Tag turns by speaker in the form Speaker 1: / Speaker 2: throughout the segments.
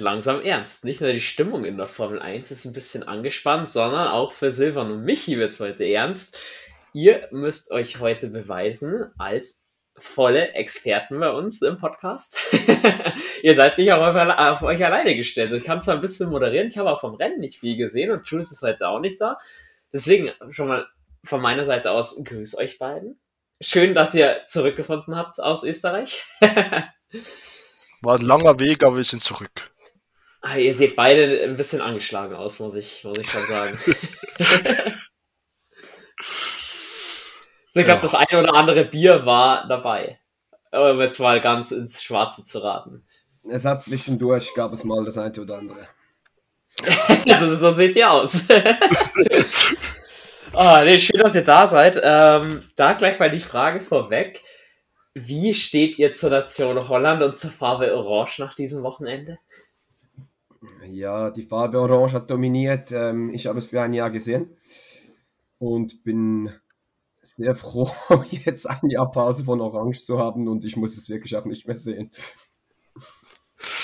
Speaker 1: Wird langsam ernst. Nicht nur die Stimmung in der Formel 1 ist ein bisschen angespannt, sondern auch für Silvan und Michi wird es heute ernst. Ihr müsst euch heute beweisen als volle Experten bei uns im Podcast. Ihr seid nicht auf, auf, euch alleine gestellt. Ich kann zwar ein bisschen moderieren, ich habe auch vom Rennen nicht viel gesehen und Jules ist heute auch nicht da. Deswegen schon mal von meiner Seite aus grüß euch beiden. Schön, dass ihr zurückgefunden habt aus Österreich.
Speaker 2: War ein langer Weg, aber wir sind zurück.
Speaker 1: Ah, ihr seht beide ein bisschen angeschlagen aus, muss ich, muss ich schon sagen. so, ich glaube, ja. das eine oder andere Bier war dabei. Um jetzt mal ganz ins Schwarze zu raten.
Speaker 3: Es hat zwischendurch, gab es mal das eine oder andere.
Speaker 1: also, so seht ihr aus. oh, nee, schön, dass ihr da seid. Ähm, da gleich mal die Frage vorweg. Wie steht ihr zur Nation Holland und zur Farbe Orange nach diesem Wochenende?
Speaker 3: Ja, die Farbe Orange hat dominiert. Ähm, ich habe es für ein Jahr gesehen und bin sehr froh, jetzt ein Jahr Pause von Orange zu haben und ich muss es wirklich auch nicht mehr sehen.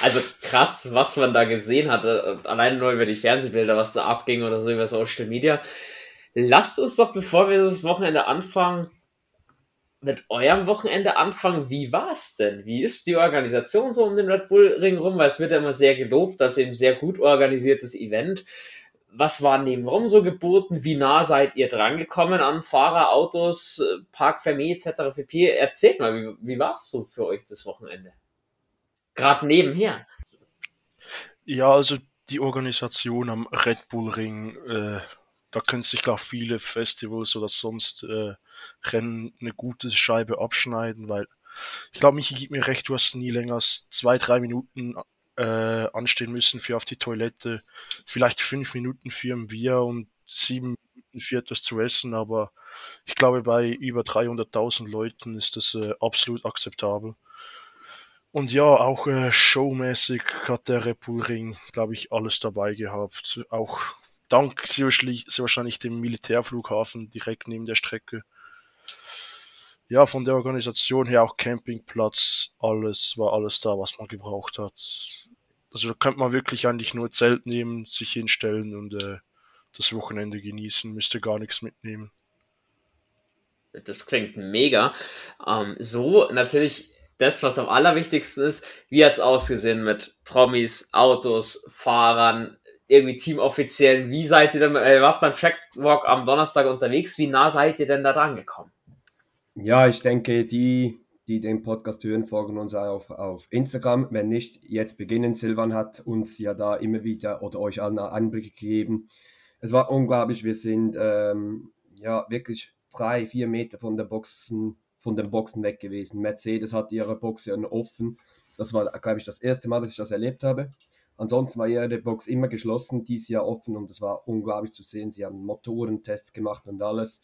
Speaker 1: Also krass, was man da gesehen hatte, allein nur über die Fernsehbilder, was da abging oder so über Social Media. Lasst uns doch, bevor wir das Wochenende anfangen, mit eurem Wochenende anfangen. Wie war es denn? Wie ist die Organisation so um den Red Bull Ring rum? Weil es wird ja immer sehr gelobt, dass eben sehr gut organisiertes Event. Was war nebenrum so geboten? Wie nah seid ihr drangekommen an Fahrer, Autos, Park Fermé etc. pp? Erzählt mal, wie, wie war es so für euch das Wochenende? Gerade nebenher.
Speaker 2: Ja, also die Organisation am Red Bull Ring, äh, da können sich, glaube viele Festivals oder sonst äh, Rennen eine gute Scheibe abschneiden, weil ich glaube, Michi gibt mir recht, du hast nie länger als zwei, drei Minuten äh, anstehen müssen für auf die Toilette, vielleicht fünf Minuten für ein Bier und sieben Minuten für etwas zu essen, aber ich glaube, bei über 300.000 Leuten ist das äh, absolut akzeptabel. Und ja, auch äh, showmäßig hat der Repulring, glaube ich, alles dabei gehabt. Auch dank sehr, wahrscheinlich dem Militärflughafen direkt neben der Strecke ja, von der Organisation her auch Campingplatz, alles, war alles da, was man gebraucht hat. Also da könnte man wirklich eigentlich nur Zelt nehmen, sich hinstellen und äh, das Wochenende genießen, müsste gar nichts mitnehmen.
Speaker 1: Das klingt mega. Ähm, so natürlich das, was am allerwichtigsten ist, wie hat es ausgesehen mit Promis, Autos, Fahrern, irgendwie Teamoffiziellen? Wie seid ihr denn, äh, wart beim Trackwalk am Donnerstag unterwegs? Wie nah seid ihr denn da dran gekommen?
Speaker 3: Ja, ich denke, die, die den Podcast hören, folgen uns auch auf Instagram. Wenn nicht, jetzt beginnen. Silvan hat uns ja da immer wieder oder euch allen Einblicke gegeben. Es war unglaublich. Wir sind ähm, ja wirklich drei, vier Meter von der Boxen, von den Boxen weg gewesen. Mercedes hat ihre Box ja offen. Das war, glaube ich, das erste Mal, dass ich das erlebt habe. Ansonsten war ihre Box immer geschlossen, dies Jahr offen und es war unglaublich zu sehen. Sie haben Motorentests gemacht und alles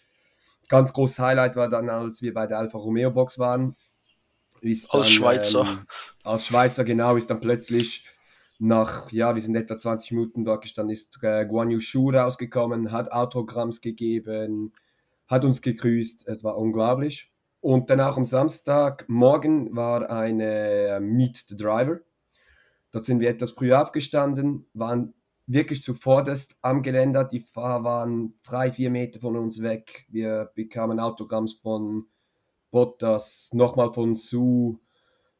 Speaker 3: ganz großes Highlight war dann, als wir bei der Alfa Romeo Box waren.
Speaker 2: Ist als dann, Schweizer. Ähm,
Speaker 3: als Schweizer, genau, ist dann plötzlich nach, ja, wir sind etwa 20 Minuten dort gestanden, ist äh, Guan Yu Shu rausgekommen, hat Autogramms gegeben, hat uns gegrüßt, es war unglaublich. Und dann auch am Samstagmorgen war eine Meet the Driver. Dort sind wir etwas früher aufgestanden, waren wirklich zuvorderst am Geländer. Die Fahrer waren drei, vier Meter von uns weg. Wir bekamen Autogramms von Bottas, nochmal von Su,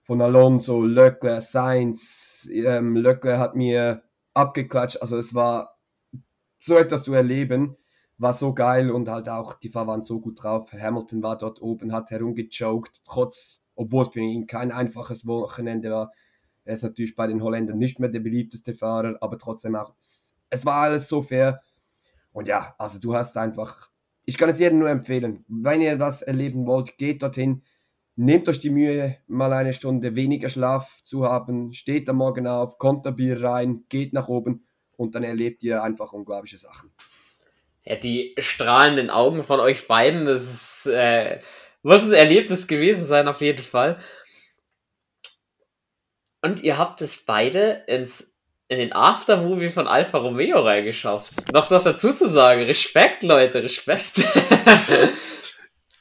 Speaker 3: von Alonso, Leclerc, Sainz. Ähm, Leclerc hat mir abgeklatscht. Also es war so etwas zu erleben, war so geil und halt auch die Fahrer waren so gut drauf. Hamilton war dort oben, hat herumgechoked, trotz, obwohl es für ihn kein einfaches Wochenende war er ist natürlich bei den Holländern nicht mehr der beliebteste Fahrer, aber trotzdem auch, es war alles so fair. Und ja, also du hast einfach, ich kann es jedem nur empfehlen, wenn ihr was erleben wollt, geht dorthin, nehmt euch die Mühe, mal eine Stunde weniger Schlaf zu haben, steht am Morgen auf, kommt der Bier rein, geht nach oben und dann erlebt ihr einfach unglaubliche Sachen.
Speaker 1: Ja, die strahlenden Augen von euch beiden, das ist, äh, muss ein Erlebnis gewesen sein, auf jeden Fall. Und ihr habt es beide ins, in den Aftermovie von Alfa Romeo reingeschafft. Noch, noch dazu zu sagen, Respekt, Leute, Respekt.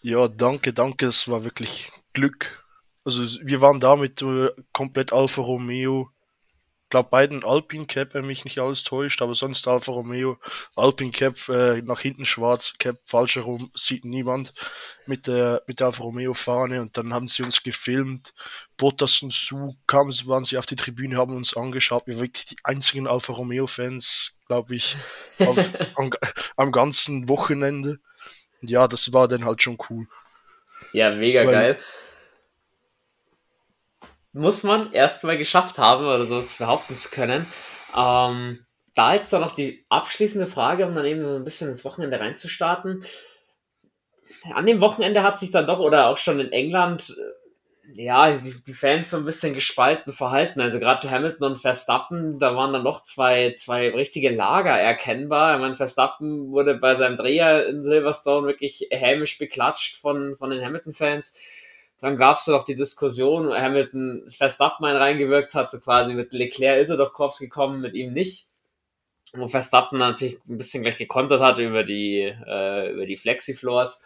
Speaker 2: ja, danke, danke, es war wirklich Glück. Also wir waren damit äh, komplett Alfa Romeo glaube beiden Alpine Cap, wenn mich nicht alles täuscht, aber sonst Alfa Romeo, Alpine Cap äh, nach hinten schwarz, Cap falsch herum, sieht niemand mit der, mit der Alfa Romeo Fahne und dann haben sie uns gefilmt. Bottas und Su kamen, waren sie auf die Tribüne, haben uns angeschaut, wir wirklich die einzigen Alfa Romeo Fans, glaube ich, auf, am, am ganzen Wochenende. Und ja, das war dann halt schon cool.
Speaker 1: Ja, mega Weil, geil muss man erstmal geschafft haben oder sowas behaupten zu können. Ähm, da jetzt dann noch die abschließende Frage, um dann eben so ein bisschen ins Wochenende reinzustarten. An dem Wochenende hat sich dann doch, oder auch schon in England, äh, ja, die, die Fans so ein bisschen gespalten verhalten. Also gerade Hamilton und Verstappen, da waren dann noch zwei, zwei richtige Lager erkennbar. Ich meine, Verstappen wurde bei seinem Dreher in Silverstone wirklich hämisch beklatscht von, von den Hamilton-Fans. Dann gab es noch die Diskussion, Hamilton Verstappen reingewirkt hat, so quasi mit Leclerc ist er doch Korps gekommen, mit ihm nicht. Wo Verstappen natürlich ein bisschen gleich gekontert hat über die, äh, über die Flexi-Floors.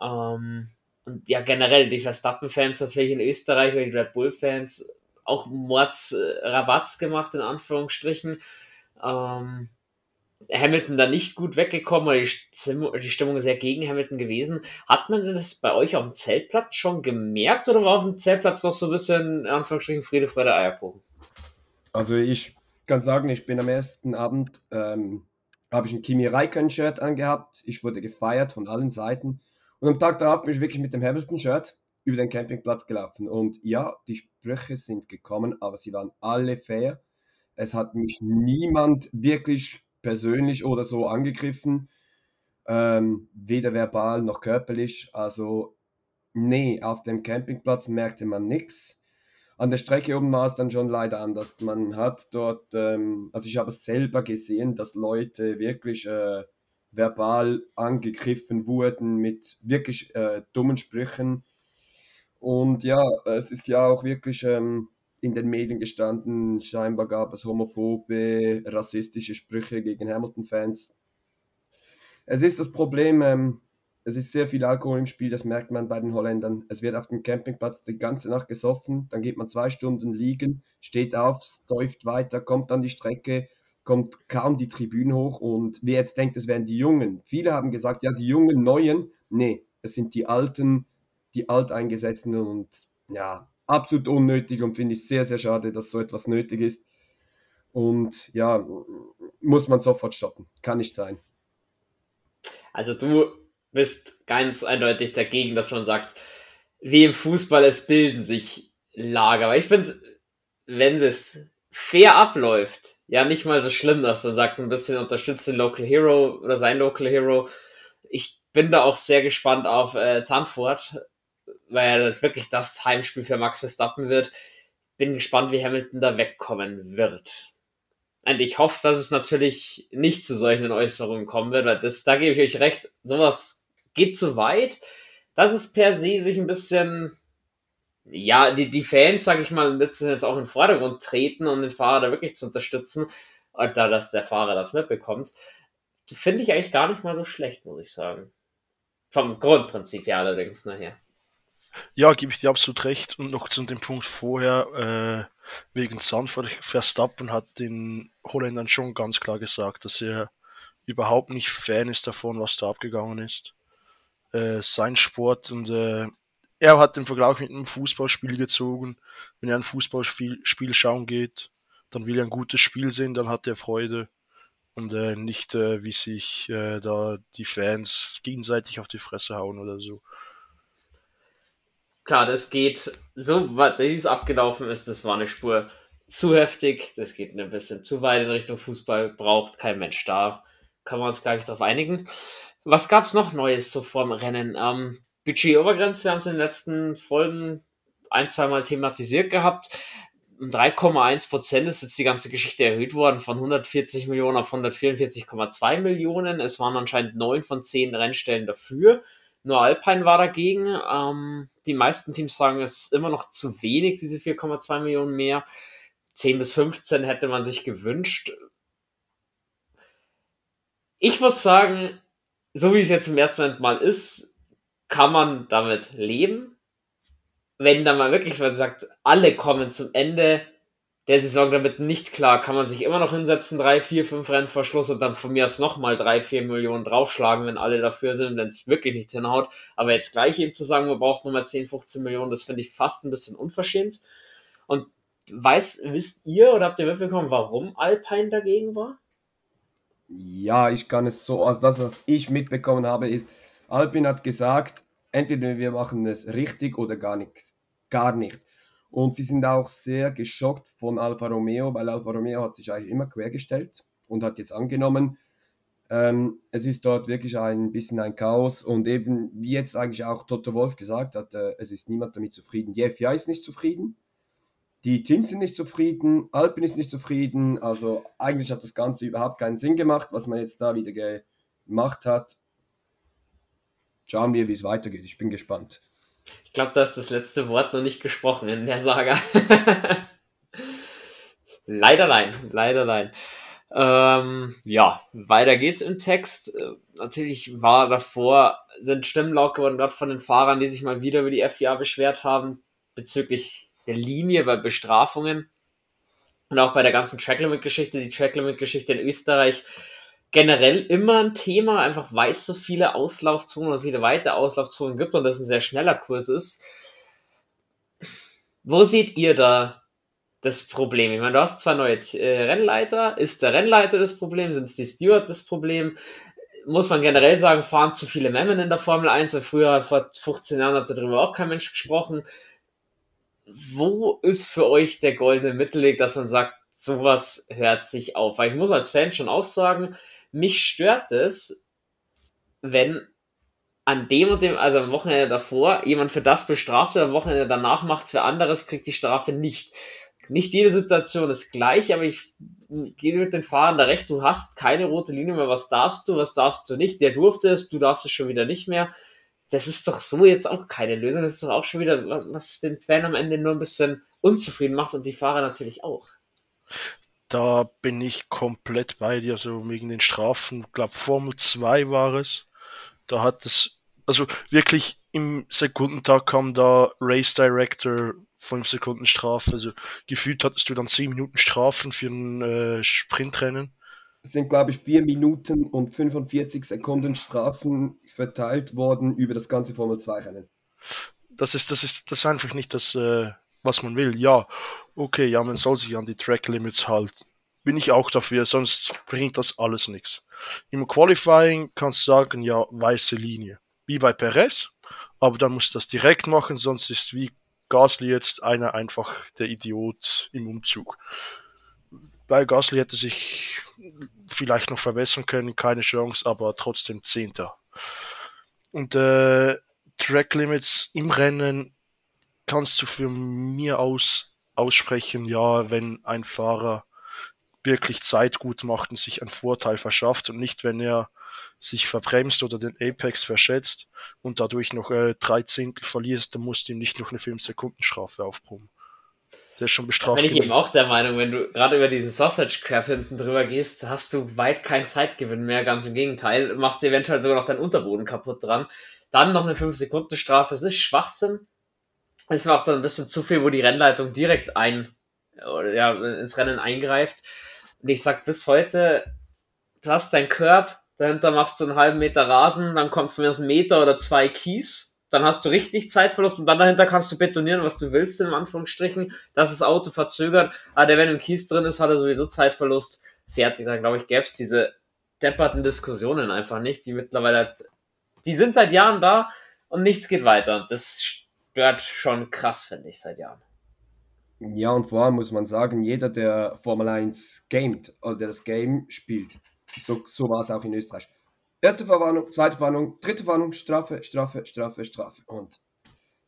Speaker 1: Ähm, und ja, generell die Verstappen-Fans natürlich in Österreich oder die Red Bull-Fans auch Mords äh, gemacht, in Anführungsstrichen. Ähm, Hamilton da nicht gut weggekommen, oder die Stimmung sehr gegen Hamilton gewesen. Hat man das bei euch auf dem Zeltplatz schon gemerkt oder war auf dem Zeltplatz noch so ein bisschen, in Anführungsstrichen, Friede, Freude, Eierkuchen?
Speaker 3: Also ich kann sagen, ich bin am ersten Abend, ähm, habe ich ein Kimi Raikkonen-Shirt angehabt. Ich wurde gefeiert von allen Seiten. Und am Tag darauf bin ich wirklich mit dem Hamilton-Shirt über den Campingplatz gelaufen. Und ja, die Sprüche sind gekommen, aber sie waren alle fair. Es hat mich niemand wirklich persönlich oder so angegriffen, ähm, weder verbal noch körperlich. Also nee, auf dem Campingplatz merkte man nichts. An der Strecke oben war es dann schon leider anders. Man hat dort, ähm, also ich habe selber gesehen, dass Leute wirklich äh, verbal angegriffen wurden mit wirklich äh, dummen Sprüchen. Und ja, es ist ja auch wirklich ähm, in den Medien gestanden, scheinbar gab es homophobe, rassistische Sprüche gegen Hamilton-Fans. Es ist das Problem, ähm, es ist sehr viel Alkohol im Spiel, das merkt man bei den Holländern. Es wird auf dem Campingplatz die ganze Nacht gesoffen, dann geht man zwei Stunden liegen, steht auf, säuft weiter, kommt an die Strecke, kommt kaum die Tribüne hoch und wer jetzt denkt, es wären die Jungen. Viele haben gesagt, ja, die jungen Neuen, nee, es sind die Alten, die Alteingesessenen und ja, absolut unnötig und finde ich sehr, sehr schade, dass so etwas nötig ist. Und ja, muss man sofort stoppen. Kann nicht sein.
Speaker 1: Also du bist ganz eindeutig dagegen, dass man sagt, wie im Fußball, es bilden sich Lager. Aber ich finde, wenn das fair abläuft, ja nicht mal so schlimm, dass man sagt, ein bisschen unterstützt den Local Hero oder sein Local Hero. Ich bin da auch sehr gespannt auf äh, Zandvoort, weil das wirklich das Heimspiel für Max Verstappen wird. Bin gespannt, wie Hamilton da wegkommen wird. Und ich hoffe, dass es natürlich nicht zu solchen Äußerungen kommen wird, weil das, da gebe ich euch recht, sowas geht zu weit. dass es per se sich ein bisschen, ja, die, die Fans, sag ich mal, müssen jetzt auch in den Vordergrund treten, um den Fahrer da wirklich zu unterstützen. Und da, dass der Fahrer das mitbekommt, finde ich eigentlich gar nicht mal so schlecht, muss ich sagen. Vom Grundprinzip ja allerdings nachher.
Speaker 2: Ja, gebe ich dir absolut recht. Und noch zu dem Punkt vorher, äh, wegen Zandvoort, Verstappen hat den Holländern schon ganz klar gesagt, dass er überhaupt nicht Fan ist davon, was da abgegangen ist. Äh, sein Sport und äh, er hat den Vergleich mit einem Fußballspiel gezogen. Wenn er ein Fußballspiel Spiel schauen geht, dann will er ein gutes Spiel sehen, dann hat er Freude und äh, nicht äh, wie sich äh, da die Fans gegenseitig auf die Fresse hauen oder so
Speaker 1: klar, das geht, so wie es abgelaufen ist, das war eine Spur zu heftig, das geht ein bisschen zu weit in Richtung Fußball, braucht kein Mensch da. Kann man uns, glaube ich, darauf einigen. Was gab es noch Neues so vorm Rennen? Ähm, Budget-Obergrenze, wir haben es in den letzten Folgen ein, zweimal thematisiert gehabt. 3,1 Prozent ist jetzt die ganze Geschichte erhöht worden von 140 Millionen auf 144,2 Millionen. Es waren anscheinend neun von zehn Rennstellen dafür. Nur Alpine war dagegen. Ähm, die meisten Teams sagen, es ist immer noch zu wenig, diese 4,2 Millionen mehr. 10 bis 15 hätte man sich gewünscht. Ich muss sagen, so wie es jetzt im ersten Moment mal ist, kann man damit leben. Wenn da mal wirklich man sagt, alle kommen zum Ende, der Saison damit nicht klar, kann man sich immer noch hinsetzen, drei, vier, fünf Rennen vor und dann von mir aus nochmal drei, vier Millionen draufschlagen, wenn alle dafür sind, wenn es wirklich nicht hinhaut. Aber jetzt gleich eben zu sagen, man braucht nochmal 10, 15 Millionen, das finde ich fast ein bisschen unverschämt. Und weiß, wisst ihr oder habt ihr mitbekommen, warum Alpine dagegen war?
Speaker 3: Ja, ich kann es so, also das, was ich mitbekommen habe, ist, Alpine hat gesagt, entweder wir machen es richtig oder gar nichts. Gar nicht. Und sie sind auch sehr geschockt von Alfa Romeo, weil Alfa Romeo hat sich eigentlich immer quergestellt und hat jetzt angenommen, ähm, es ist dort wirklich ein bisschen ein Chaos und eben, wie jetzt eigentlich auch Toto Wolf gesagt hat, äh, es ist niemand damit zufrieden. Die FIA ist nicht zufrieden, die Teams sind nicht zufrieden, Alpine ist nicht zufrieden, also eigentlich hat das Ganze überhaupt keinen Sinn gemacht, was man jetzt da wieder gemacht hat. Schauen wir, wie es weitergeht. Ich bin gespannt.
Speaker 1: Ich glaube, da ist das letzte Wort noch nicht gesprochen in der Saga. leider nein, leider nein. Ähm, ja, weiter geht's im Text. Äh, natürlich war davor, sind Stimmen laut geworden, gerade von den Fahrern, die sich mal wieder über die FIA beschwert haben, bezüglich der Linie bei Bestrafungen. Und auch bei der ganzen Tracklimit-Geschichte, die Tracklimit-Geschichte in Österreich generell immer ein Thema, einfach weil es so viele Auslaufzonen und viele weite Auslaufzonen gibt und das ein sehr schneller Kurs ist. Wo seht ihr da das Problem? Ich meine, du hast zwei neue äh, Rennleiter. Ist der Rennleiter das Problem? Sind es die Steward das Problem? Muss man generell sagen, fahren zu viele Memmen in der Formel 1? Weil früher, vor 15 Jahren, hat darüber auch kein Mensch gesprochen. Wo ist für euch der goldene Mittelweg, dass man sagt, sowas hört sich auf? Weil ich muss als Fan schon auch sagen, mich stört es, wenn an dem und dem, also am Wochenende davor, jemand für das bestraft wird, am Wochenende danach macht es für anderes, kriegt die Strafe nicht. Nicht jede Situation ist gleich, aber ich gehe mit den Fahrern da recht, du hast keine rote Linie mehr, was darfst du, was darfst du nicht, der durfte es, du darfst es schon wieder nicht mehr. Das ist doch so jetzt auch keine Lösung, das ist doch auch schon wieder, was, was den Fan am Ende nur ein bisschen unzufrieden macht und die Fahrer natürlich auch
Speaker 2: da bin ich komplett bei dir, so wegen den Strafen. Ich glaube, Formel 2 war es. Da hat es, also wirklich im Sekundentag kam da Race Director 5 Sekunden Strafe. Also gefühlt hattest du dann 10 Minuten Strafen für ein äh, Sprintrennen.
Speaker 3: Es sind, glaube ich, 4 Minuten und 45 Sekunden Strafen verteilt worden über das ganze Formel 2 Rennen.
Speaker 2: Das ist, das ist, das ist einfach nicht das, äh, was man will. Ja, okay, ja, man soll sich an die Track Limits halten. Bin ich auch dafür, sonst bringt das alles nichts. Im Qualifying kannst du sagen, ja, weiße Linie. Wie bei Perez, aber dann musst du das direkt machen, sonst ist wie Gasly jetzt einer einfach der Idiot im Umzug. Bei Gasly hätte sich vielleicht noch verbessern können, keine Chance, aber trotzdem Zehnter. Und äh, Track Limits im Rennen kannst du für mir aus aussprechen, ja, wenn ein Fahrer wirklich Zeit gut macht und sich einen Vorteil verschafft und nicht, wenn er sich verbremst oder den Apex verschätzt und dadurch noch äh, drei Zehntel verliert, dann musst du ihm nicht noch eine 5-Sekunden-Strafe aufbrummen. Der ist schon bestraft.
Speaker 1: Da bin ich eben auch der Meinung, wenn du gerade über diesen Sausage Crap hinten drüber gehst, hast du weit keinen Zeitgewinn mehr, ganz im Gegenteil, machst du eventuell sogar noch deinen Unterboden kaputt dran. Dann noch eine 5-Sekunden-Strafe, es ist Schwachsinn, es war auch dann ein bisschen zu viel, wo die Rennleitung direkt ein, ja, ins Rennen eingreift. Und ich sag bis heute, du hast dein Curb, dahinter machst du einen halben Meter Rasen, dann kommt von mir aus ein Meter oder zwei Kies, dann hast du richtig Zeitverlust und dann dahinter kannst du betonieren, was du willst, in Anführungsstrichen, dass das Auto verzögert, aber der, wenn im Kies drin ist, hat er sowieso Zeitverlust, fertig. Dann glaube ich, gäbe es diese depperten Diskussionen einfach nicht, die mittlerweile, die sind seit Jahren da und nichts geht weiter. Das stört schon krass, finde ich, seit Jahren.
Speaker 3: Ja, und vor allem muss man sagen, jeder, der Formel 1 gamet, also der das Game spielt, so, so war es auch in Österreich. Erste Verwarnung, zweite Verwarnung, dritte Verwarnung, Strafe, Strafe, Strafe, Strafe. Und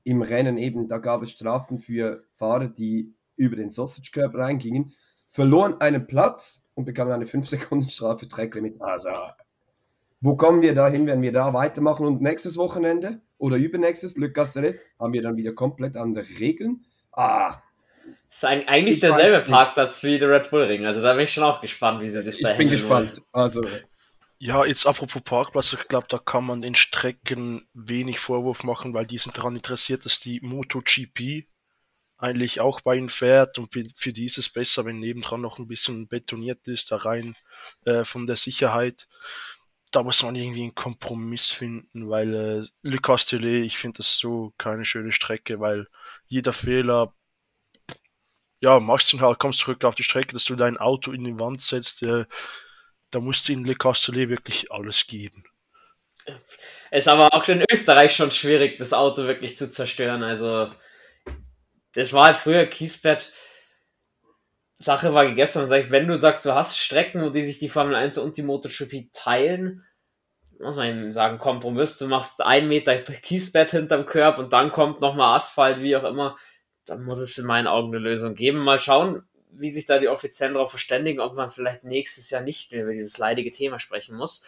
Speaker 3: im Rennen eben, da gab es Strafen für Fahrer, die über den Sausage Curb reingingen, verloren einen Platz und bekamen eine 5 Sekunden Strafe Track Limits. Also, wo kommen wir da hin, wenn wir da weitermachen? Und nächstes Wochenende oder übernächstes, Le Castellet, haben wir dann wieder komplett andere Regeln. Ah.
Speaker 1: Das ist eigentlich derselbe Parkplatz wie der Red Bull Ring. Also da bin ich schon auch gespannt, wie sie das
Speaker 3: da Ich bin gespannt. Also.
Speaker 2: Ja, jetzt apropos Parkplatz, ich glaube, da kann man den Strecken wenig Vorwurf machen, weil die sind daran interessiert, dass die MotoGP eigentlich auch bei ihnen fährt und für die ist es besser, wenn nebendran noch ein bisschen betoniert ist, da rein äh, von der Sicherheit. Da muss man irgendwie einen Kompromiss finden, weil äh, Le Castellet, ich finde das so keine schöne Strecke, weil jeder Fehler, ja, machst ihn halt, kommst zurück auf die Strecke, dass du dein Auto in die Wand setzt, äh, da musst du in Le Castellet wirklich alles geben.
Speaker 1: Ist aber auch in Österreich schon schwierig, das Auto wirklich zu zerstören. Also, das war halt früher Kiesbett. Sache war gegessen. Sag ich, wenn du sagst, du hast Strecken, wo die sich die Formel 1 und die MotoGP teilen, muss man eben sagen, Kompromiss. Du machst ein Meter Kiesbett hinterm Körb und dann kommt nochmal Asphalt, wie auch immer. Dann muss es in meinen Augen eine Lösung geben. Mal schauen, wie sich da die Offiziellen darauf verständigen, ob man vielleicht nächstes Jahr nicht mehr über dieses leidige Thema sprechen muss.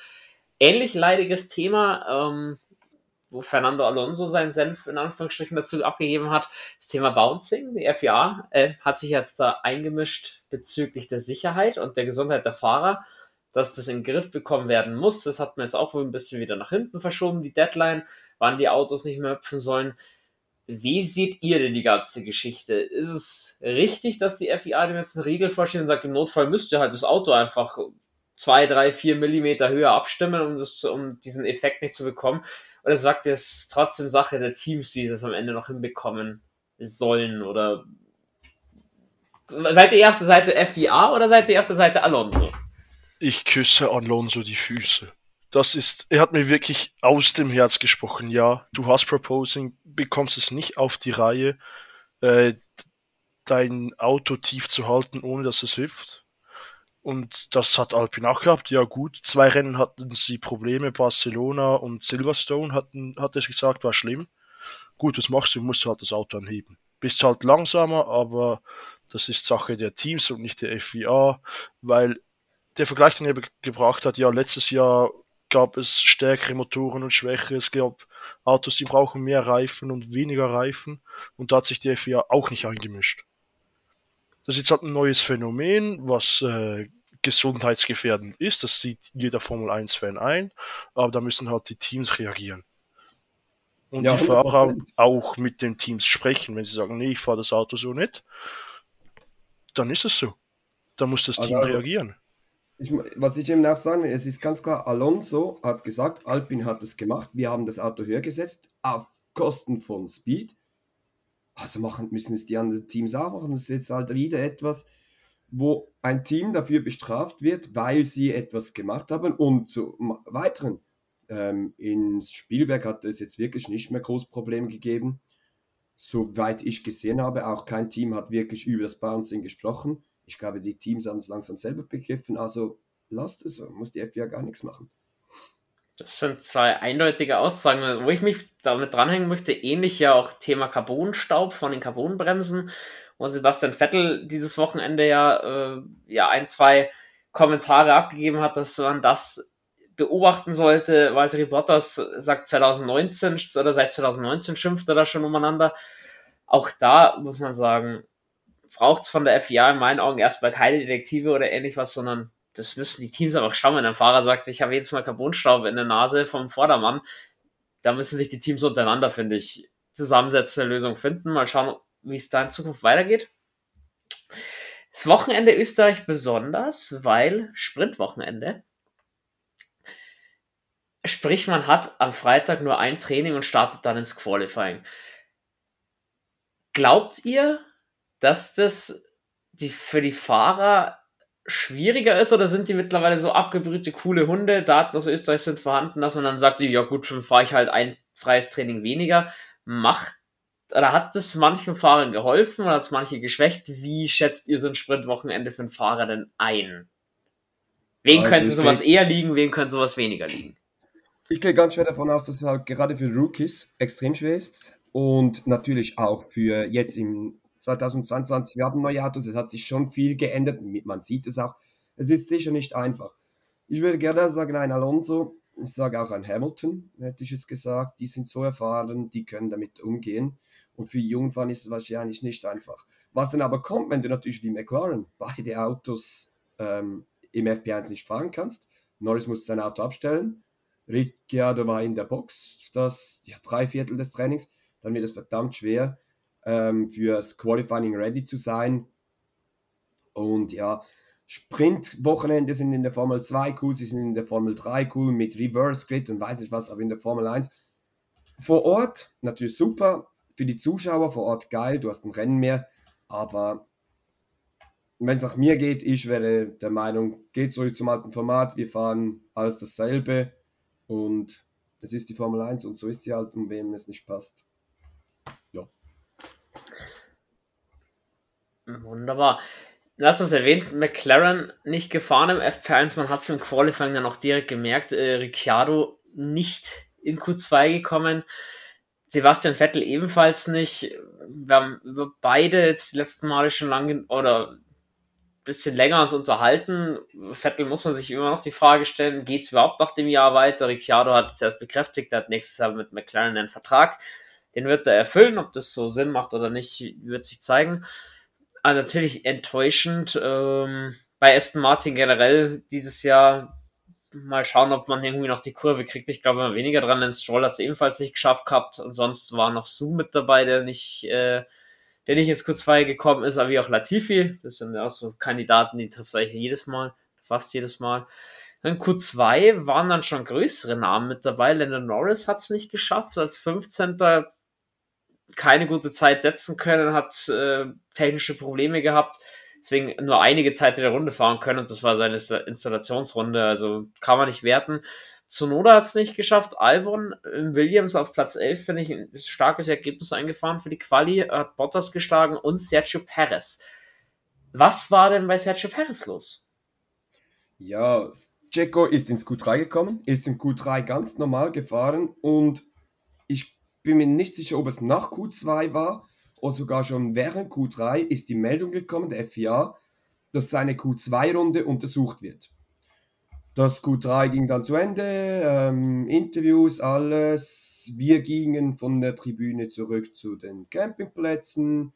Speaker 1: Ähnlich leidiges Thema, ähm, wo Fernando Alonso seinen Senf in Anführungsstrichen dazu abgegeben hat, das Thema Bouncing. Die FIA äh, hat sich jetzt da eingemischt bezüglich der Sicherheit und der Gesundheit der Fahrer, dass das in den Griff bekommen werden muss. Das hat man jetzt auch wohl ein bisschen wieder nach hinten verschoben, die Deadline, wann die Autos nicht mehr hüpfen sollen. Wie seht ihr denn die ganze Geschichte? Ist es richtig, dass die FIA dem jetzt einen Riegel vorstellt und sagt, im Notfall müsst ihr halt das Auto einfach zwei, drei, vier Millimeter höher abstimmen, um, das, um diesen Effekt nicht zu bekommen? Oder sagt ihr, es ist trotzdem Sache der Teams, die das am Ende noch hinbekommen sollen? Oder seid ihr auf der Seite FIA oder seid ihr auf der Seite Alonso?
Speaker 2: Ich küsse Alonso die Füße. Das ist, er hat mir wirklich aus dem Herz gesprochen. Ja, du hast Proposing, bekommst es nicht auf die Reihe, äh, dein Auto tief zu halten, ohne dass es hilft. Und das hat Alpine auch gehabt. Ja gut, zwei Rennen hatten sie Probleme. Barcelona und Silverstone hatten, hat es gesagt, war schlimm. Gut, was machst du? Musst du halt das Auto anheben. Bist halt langsamer, aber das ist Sache der Teams und nicht der FIA, weil der Vergleich, den er gebracht hat, ja, letztes Jahr gab es stärkere Motoren und schwächere. Es gab Autos, die brauchen mehr Reifen und weniger Reifen. Und da hat sich die FIA auch nicht eingemischt. Das ist jetzt halt ein neues Phänomen, was äh, gesundheitsgefährdend ist. Das sieht jeder Formel 1-Fan ein. Aber da müssen halt die Teams reagieren. Und ja, die Fahrer auch mit den Teams sprechen. Wenn sie sagen, nee, ich fahre das Auto so nicht, dann ist es so. Da muss das Team also, reagieren
Speaker 3: ich, was ich eben auch sagen will, es ist ganz klar, Alonso hat gesagt, Alpine hat es gemacht, wir haben das Auto höher gesetzt, auf Kosten von Speed. Also machen, müssen es die anderen Teams auch machen. Das ist jetzt halt wieder etwas, wo ein Team dafür bestraft wird, weil sie etwas gemacht haben. Und zu weiteren, ähm, in Spielberg hat es jetzt wirklich nicht mehr groß Probleme gegeben. Soweit ich gesehen habe, auch kein Team hat wirklich über das Bouncing gesprochen. Ich glaube, die Teams haben es langsam selber begriffen. Also lasst es, muss die FIA gar nichts machen.
Speaker 1: Das sind zwei eindeutige Aussagen, wo ich mich damit dranhängen möchte. Ähnlich ja auch Thema Carbonstaub von den Carbonbremsen, wo Sebastian Vettel dieses Wochenende ja, äh, ja ein, zwei Kommentare abgegeben hat, dass man das beobachten sollte. Walter Bottas sagt 2019 oder seit 2019 schimpft er da schon umeinander. Auch da muss man sagen, braucht es von der FIA in meinen Augen erstmal keine Detektive oder ähnlich was, sondern das müssen die Teams einfach schauen. Wenn ein Fahrer sagt, ich habe jetzt Mal Carbonstaub in der Nase vom Vordermann, da müssen sich die Teams untereinander, finde ich, zusammensetzen, eine Lösung finden. Mal schauen, wie es da in Zukunft weitergeht. Das Wochenende Österreich besonders, weil Sprintwochenende. Sprich, man hat am Freitag nur ein Training und startet dann ins Qualifying. Glaubt ihr, dass das die, für die Fahrer schwieriger ist oder sind die mittlerweile so abgebrühte, coole Hunde, Daten aus Österreich sind vorhanden, dass man dann sagt, ja gut, schon fahre ich halt ein freies Training weniger. Macht oder hat das manchen Fahrern geholfen oder hat es manche geschwächt? Wie schätzt ihr so ein Sprintwochenende für einen Fahrer denn ein? Wen also könnte sowas eher liegen, wen könnte sowas weniger liegen?
Speaker 3: Ich gehe ganz schwer davon aus, dass es halt gerade für Rookies extrem schwer ist und natürlich auch für jetzt im 2022, wir haben neue Autos, es hat sich schon viel geändert, man sieht es auch. Es ist sicher nicht einfach. Ich würde gerne sagen, ein Alonso, ich sage auch ein Hamilton, hätte ich jetzt gesagt, die sind so erfahren, die können damit umgehen. Und für Jungfahren ist es wahrscheinlich nicht einfach. Was dann aber kommt, wenn du natürlich wie McLaren beide Autos ähm, im FP1 nicht fahren kannst, Norris muss sein Auto abstellen, Ricciardo war in der Box, das ja, drei Viertel des Trainings, dann wird es verdammt schwer ähm, fürs Qualifying ready zu sein. Und ja, Sprint-Wochenende sind in der Formel 2 cool, sie sind in der Formel 3 cool mit Reverse Grid und weiß nicht was, aber in der Formel 1 vor Ort natürlich super, für die Zuschauer vor Ort geil, du hast ein Rennen mehr, aber wenn es nach mir geht, ich wäre der Meinung, geht zurück zum alten Format, wir fahren alles dasselbe und es ist die Formel 1 und so ist sie halt, um wem es nicht passt. Ja.
Speaker 1: Wunderbar. Hast es erwähnt, McLaren nicht gefahren im F1, man hat es im Qualifying dann auch direkt gemerkt, äh, Ricciardo nicht in Q2 gekommen, Sebastian Vettel ebenfalls nicht. Wir haben über beide jetzt die letzten Male schon lange oder ein bisschen länger uns unterhalten. Vettel muss man sich immer noch die Frage stellen, geht es überhaupt nach dem Jahr weiter? Ricciardo hat jetzt erst bekräftigt, er hat nächstes Jahr mit McLaren einen Vertrag. Den wird er erfüllen, ob das so Sinn macht oder nicht, wird sich zeigen. Aber natürlich enttäuschend. Ähm, bei Aston Martin generell dieses Jahr mal schauen, ob man irgendwie noch die Kurve kriegt. Ich glaube weniger dran, denn Stroll hat es ebenfalls nicht geschafft gehabt. Und sonst war noch Su mit dabei, der nicht, äh, der nicht ins Q2 gekommen ist, aber wie auch Latifi. Das sind ja auch so Kandidaten, die trifft eigentlich jedes Mal, fast jedes Mal. In Q2 waren dann schon größere Namen mit dabei. Landon Norris hat es nicht geschafft, als 15 keine gute Zeit setzen können, hat äh, technische Probleme gehabt, deswegen nur einige Zeit in der Runde fahren können und das war seine Installationsrunde, also kann man nicht werten. Zunoda hat es nicht geschafft. Albon in Williams auf Platz 11, finde ich, ein starkes Ergebnis eingefahren für die Quali, hat Bottas geschlagen und Sergio Perez. Was war denn bei Sergio Perez los?
Speaker 3: Ja, Checo ist ins Q3 gekommen, ist im Q3 ganz normal gefahren und ich bin mir nicht sicher, ob es nach Q2 war oder sogar schon während Q3 ist die Meldung gekommen, der FIA, dass seine Q2-Runde untersucht wird. Das Q3 ging dann zu Ende, ähm, Interviews, alles. Wir gingen von der Tribüne zurück zu den Campingplätzen,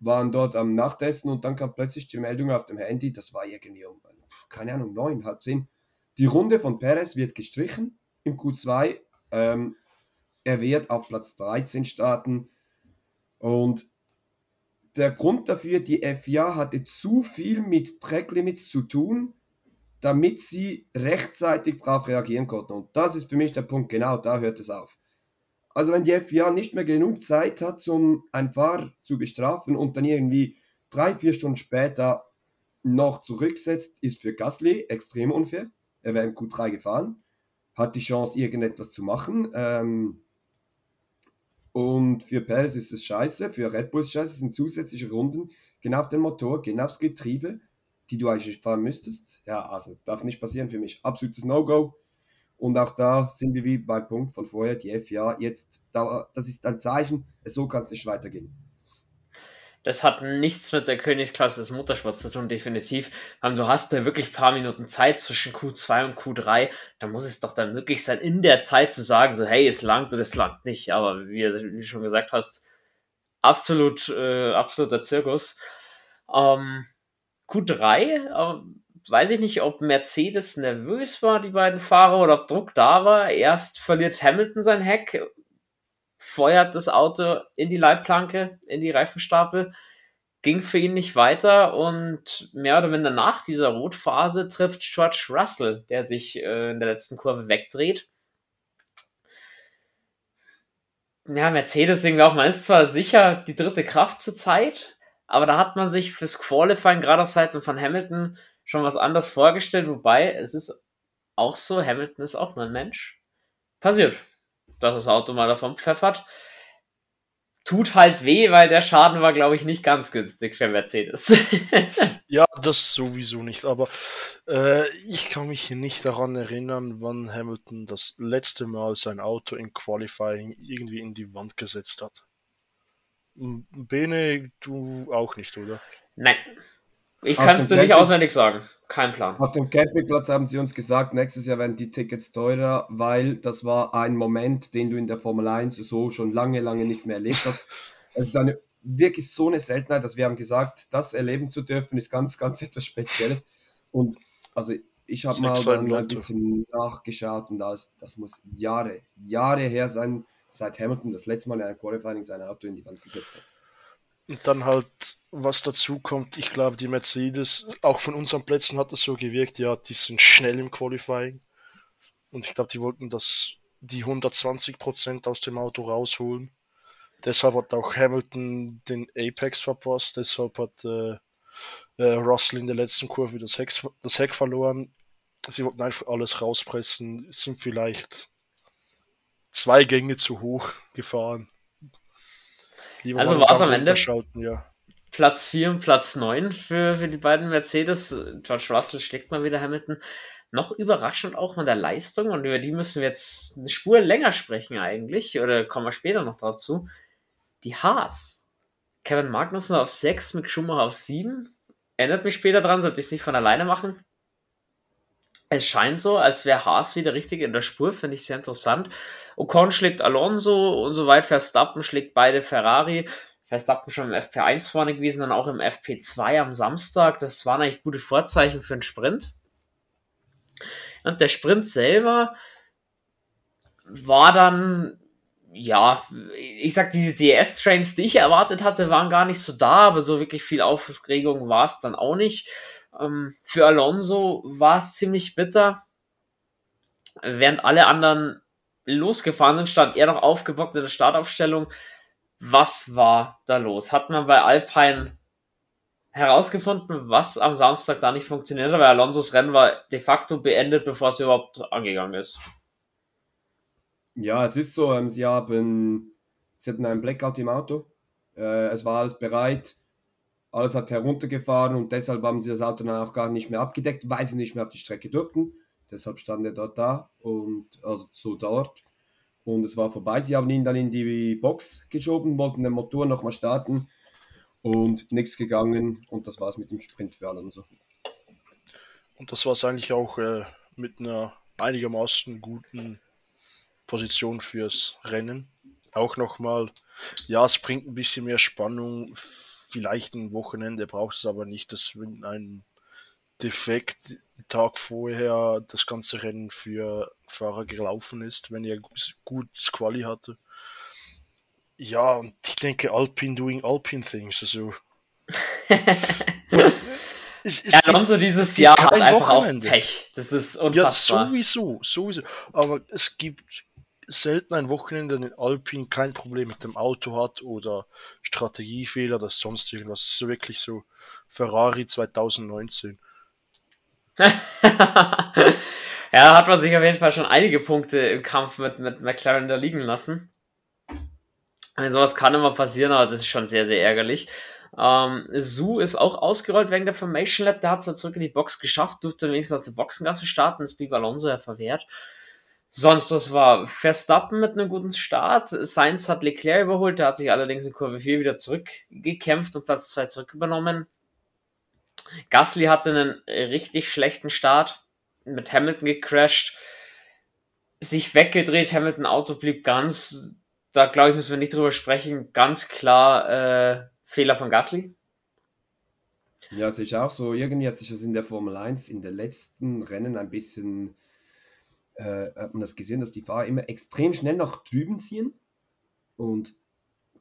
Speaker 3: waren dort am Nachtessen und dann kam plötzlich die Meldung auf dem Handy, das war irgendwie um, keine Ahnung, neun, halb zehn. Die Runde von Perez wird gestrichen im Q2. Ähm, er wird auf Platz 13 starten. Und der Grund dafür, die FIA hatte zu viel mit Tracklimits zu tun, damit sie rechtzeitig darauf reagieren konnten. Und das ist für mich der Punkt, genau da hört es auf. Also wenn die FIA nicht mehr genug Zeit hat, um einen Fahrer zu bestrafen und dann irgendwie drei, vier Stunden später noch zurücksetzt, ist für Gasly extrem unfair. Er wäre im Q3 gefahren, hat die Chance, irgendetwas zu machen. Ähm, und für Perez ist es scheiße, für Red Bull ist es scheiße, es sind zusätzliche Runden, genau auf den Motor, genau aufs Getriebe, die du eigentlich fahren müsstest. Ja, also darf nicht passieren für mich. Absolutes No-Go. Und auch da sind wir wie beim Punkt von vorher, die FIA, jetzt, das ist ein Zeichen, so kann es nicht weitergehen.
Speaker 1: Das hat nichts mit der Königsklasse des Motorsports zu tun, definitiv. Du hast da wirklich ein paar Minuten Zeit zwischen Q2 und Q3. Da muss es doch dann möglich sein, in der Zeit zu sagen, so, hey, es langt oder es langt nicht. Aber wie, du schon gesagt hast, absolut, äh, absoluter Zirkus. Ähm, Q3, äh, weiß ich nicht, ob Mercedes nervös war, die beiden Fahrer, oder ob Druck da war. Erst verliert Hamilton sein Heck, feuert das Auto in die Leitplanke, in die Reifenstapel, ging für ihn nicht weiter und mehr oder minder nach dieser Rotphase trifft George Russell, der sich äh, in der letzten Kurve wegdreht. Ja, Mercedes irgendwie auch, man ist zwar sicher die dritte Kraft zur Zeit, aber da hat man sich fürs Qualifying gerade auf Seiten von Hamilton schon was anderes vorgestellt, wobei es ist auch so, Hamilton ist auch nur ein Mensch. Passiert dass das Auto mal davon pfeffert. Tut halt weh, weil der Schaden war, glaube ich, nicht ganz günstig für Mercedes.
Speaker 2: ja, das sowieso nicht. Aber äh, ich kann mich nicht daran erinnern, wann Hamilton das letzte Mal sein Auto in Qualifying irgendwie in die Wand gesetzt hat. Bene, du auch nicht, oder?
Speaker 1: Nein, ich kann es dir nicht auswendig sagen. Kein Plan.
Speaker 3: Auf dem Campingplatz haben sie uns gesagt, nächstes Jahr werden die Tickets teurer, weil das war ein Moment, den du in der Formel 1 so schon lange, lange nicht mehr erlebt hast. Es ist eine, wirklich so eine Seltenheit, dass wir haben gesagt, das erleben zu dürfen, ist ganz, ganz etwas Spezielles. Und also ich habe mal dann ein bisschen nachgeschaut und das, das muss Jahre, Jahre her sein, seit Hamilton das letzte Mal in einem Qualifying sein Auto in die Wand gesetzt hat.
Speaker 2: Und dann halt, was dazu kommt, ich glaube, die Mercedes, auch von unseren Plätzen hat es so gewirkt, ja, die sind schnell im Qualifying. Und ich glaube, die wollten das, die 120% aus dem Auto rausholen. Deshalb hat auch Hamilton den Apex verpasst, deshalb hat äh, äh, Russell in der letzten Kurve das Heck, das Heck verloren. Sie wollten einfach alles rauspressen, sind vielleicht zwei Gänge zu hoch gefahren.
Speaker 1: Lieber also war es am Ende ja. Platz 4 und Platz 9 für, für die beiden Mercedes. George Russell schlägt mal wieder Hamilton. Noch überraschend auch von der Leistung und über die müssen wir jetzt eine Spur länger sprechen eigentlich, oder kommen wir später noch drauf zu. Die Haas. Kevin Magnussen auf 6, Mick Schumacher auf 7. Erinnert mich später dran, sollte ich es nicht von alleine machen. Es scheint so, als wäre Haas wieder richtig in der Spur, finde ich sehr interessant. Ocon schlägt Alonso und so weit. Verstappen schlägt beide Ferrari. Verstappen schon im FP1 vorne gewesen, dann auch im FP2 am Samstag. Das waren eigentlich gute Vorzeichen für einen Sprint. Und der Sprint selber war dann, ja, ich sag, diese DS-Trains, die ich erwartet hatte, waren gar nicht so da, aber so wirklich viel Aufregung war es dann auch nicht. Ähm, für Alonso war es ziemlich bitter. Während alle anderen losgefahren sind, stand er noch aufgebockt in der Startaufstellung. Was war da los? Hat man bei Alpine herausgefunden, was am Samstag da nicht funktioniert hat, weil Alonsos Rennen war de facto beendet, bevor es überhaupt angegangen ist.
Speaker 3: Ja, es ist so, sie haben, sie hatten einen Blackout im Auto. Äh, es war alles bereit alles hat heruntergefahren und deshalb haben sie das Auto dann auch gar nicht mehr abgedeckt, weil sie nicht mehr auf die Strecke durften. Deshalb stand er dort da und also so dort. Und es war vorbei. Sie haben ihn dann in die Box geschoben, wollten den Motor nochmal starten und nichts gegangen. Und das war es mit dem Sprint für Alonso.
Speaker 2: Und das war es eigentlich auch äh, mit einer einigermaßen guten Position fürs Rennen. Auch nochmal, ja, es bringt ein bisschen mehr Spannung vielleicht ein Wochenende braucht es aber nicht, dass wenn ein Defekt Tag vorher das ganze Rennen für Fahrer gelaufen ist, wenn er gut Quali hatte. Ja, und ich denke, Alpine doing Alpine things, also.
Speaker 1: es, es ja, gibt, dieses Jahr hat einfach Wochenende. auch Pech. Das ist unfassbar.
Speaker 2: Ja, sowieso, sowieso. Aber es gibt selten ein Wochenende in Alpine kein Problem mit dem Auto hat oder Strategiefehler oder sonst irgendwas. Das ist wirklich so Ferrari 2019.
Speaker 1: ja, hat man sich auf jeden Fall schon einige Punkte im Kampf mit, mit McLaren da liegen lassen. Und sowas kann immer passieren, aber das ist schon sehr, sehr ärgerlich. Ähm, Su ist auch ausgerollt wegen der Formation Lab. Der hat es ja zurück in die Box geschafft, durfte wenigstens aus der Boxengasse starten. Das blieb Alonso ja verwehrt. Sonst was war Verstappen mit einem guten Start. Sainz hat Leclerc überholt, der hat sich allerdings in Kurve 4 wieder zurückgekämpft und Platz 2 zurück übernommen. Gasly hatte einen richtig schlechten Start, mit Hamilton gecrashed, sich weggedreht, Hamilton Auto blieb ganz, da glaube ich, müssen wir nicht drüber sprechen, ganz klar äh, Fehler von Gasly.
Speaker 3: Ja, es ist auch so, irgendwie hat sich das in der Formel 1 in den letzten Rennen ein bisschen äh, hat man das gesehen, dass die Fahrer immer extrem schnell nach drüben ziehen. Und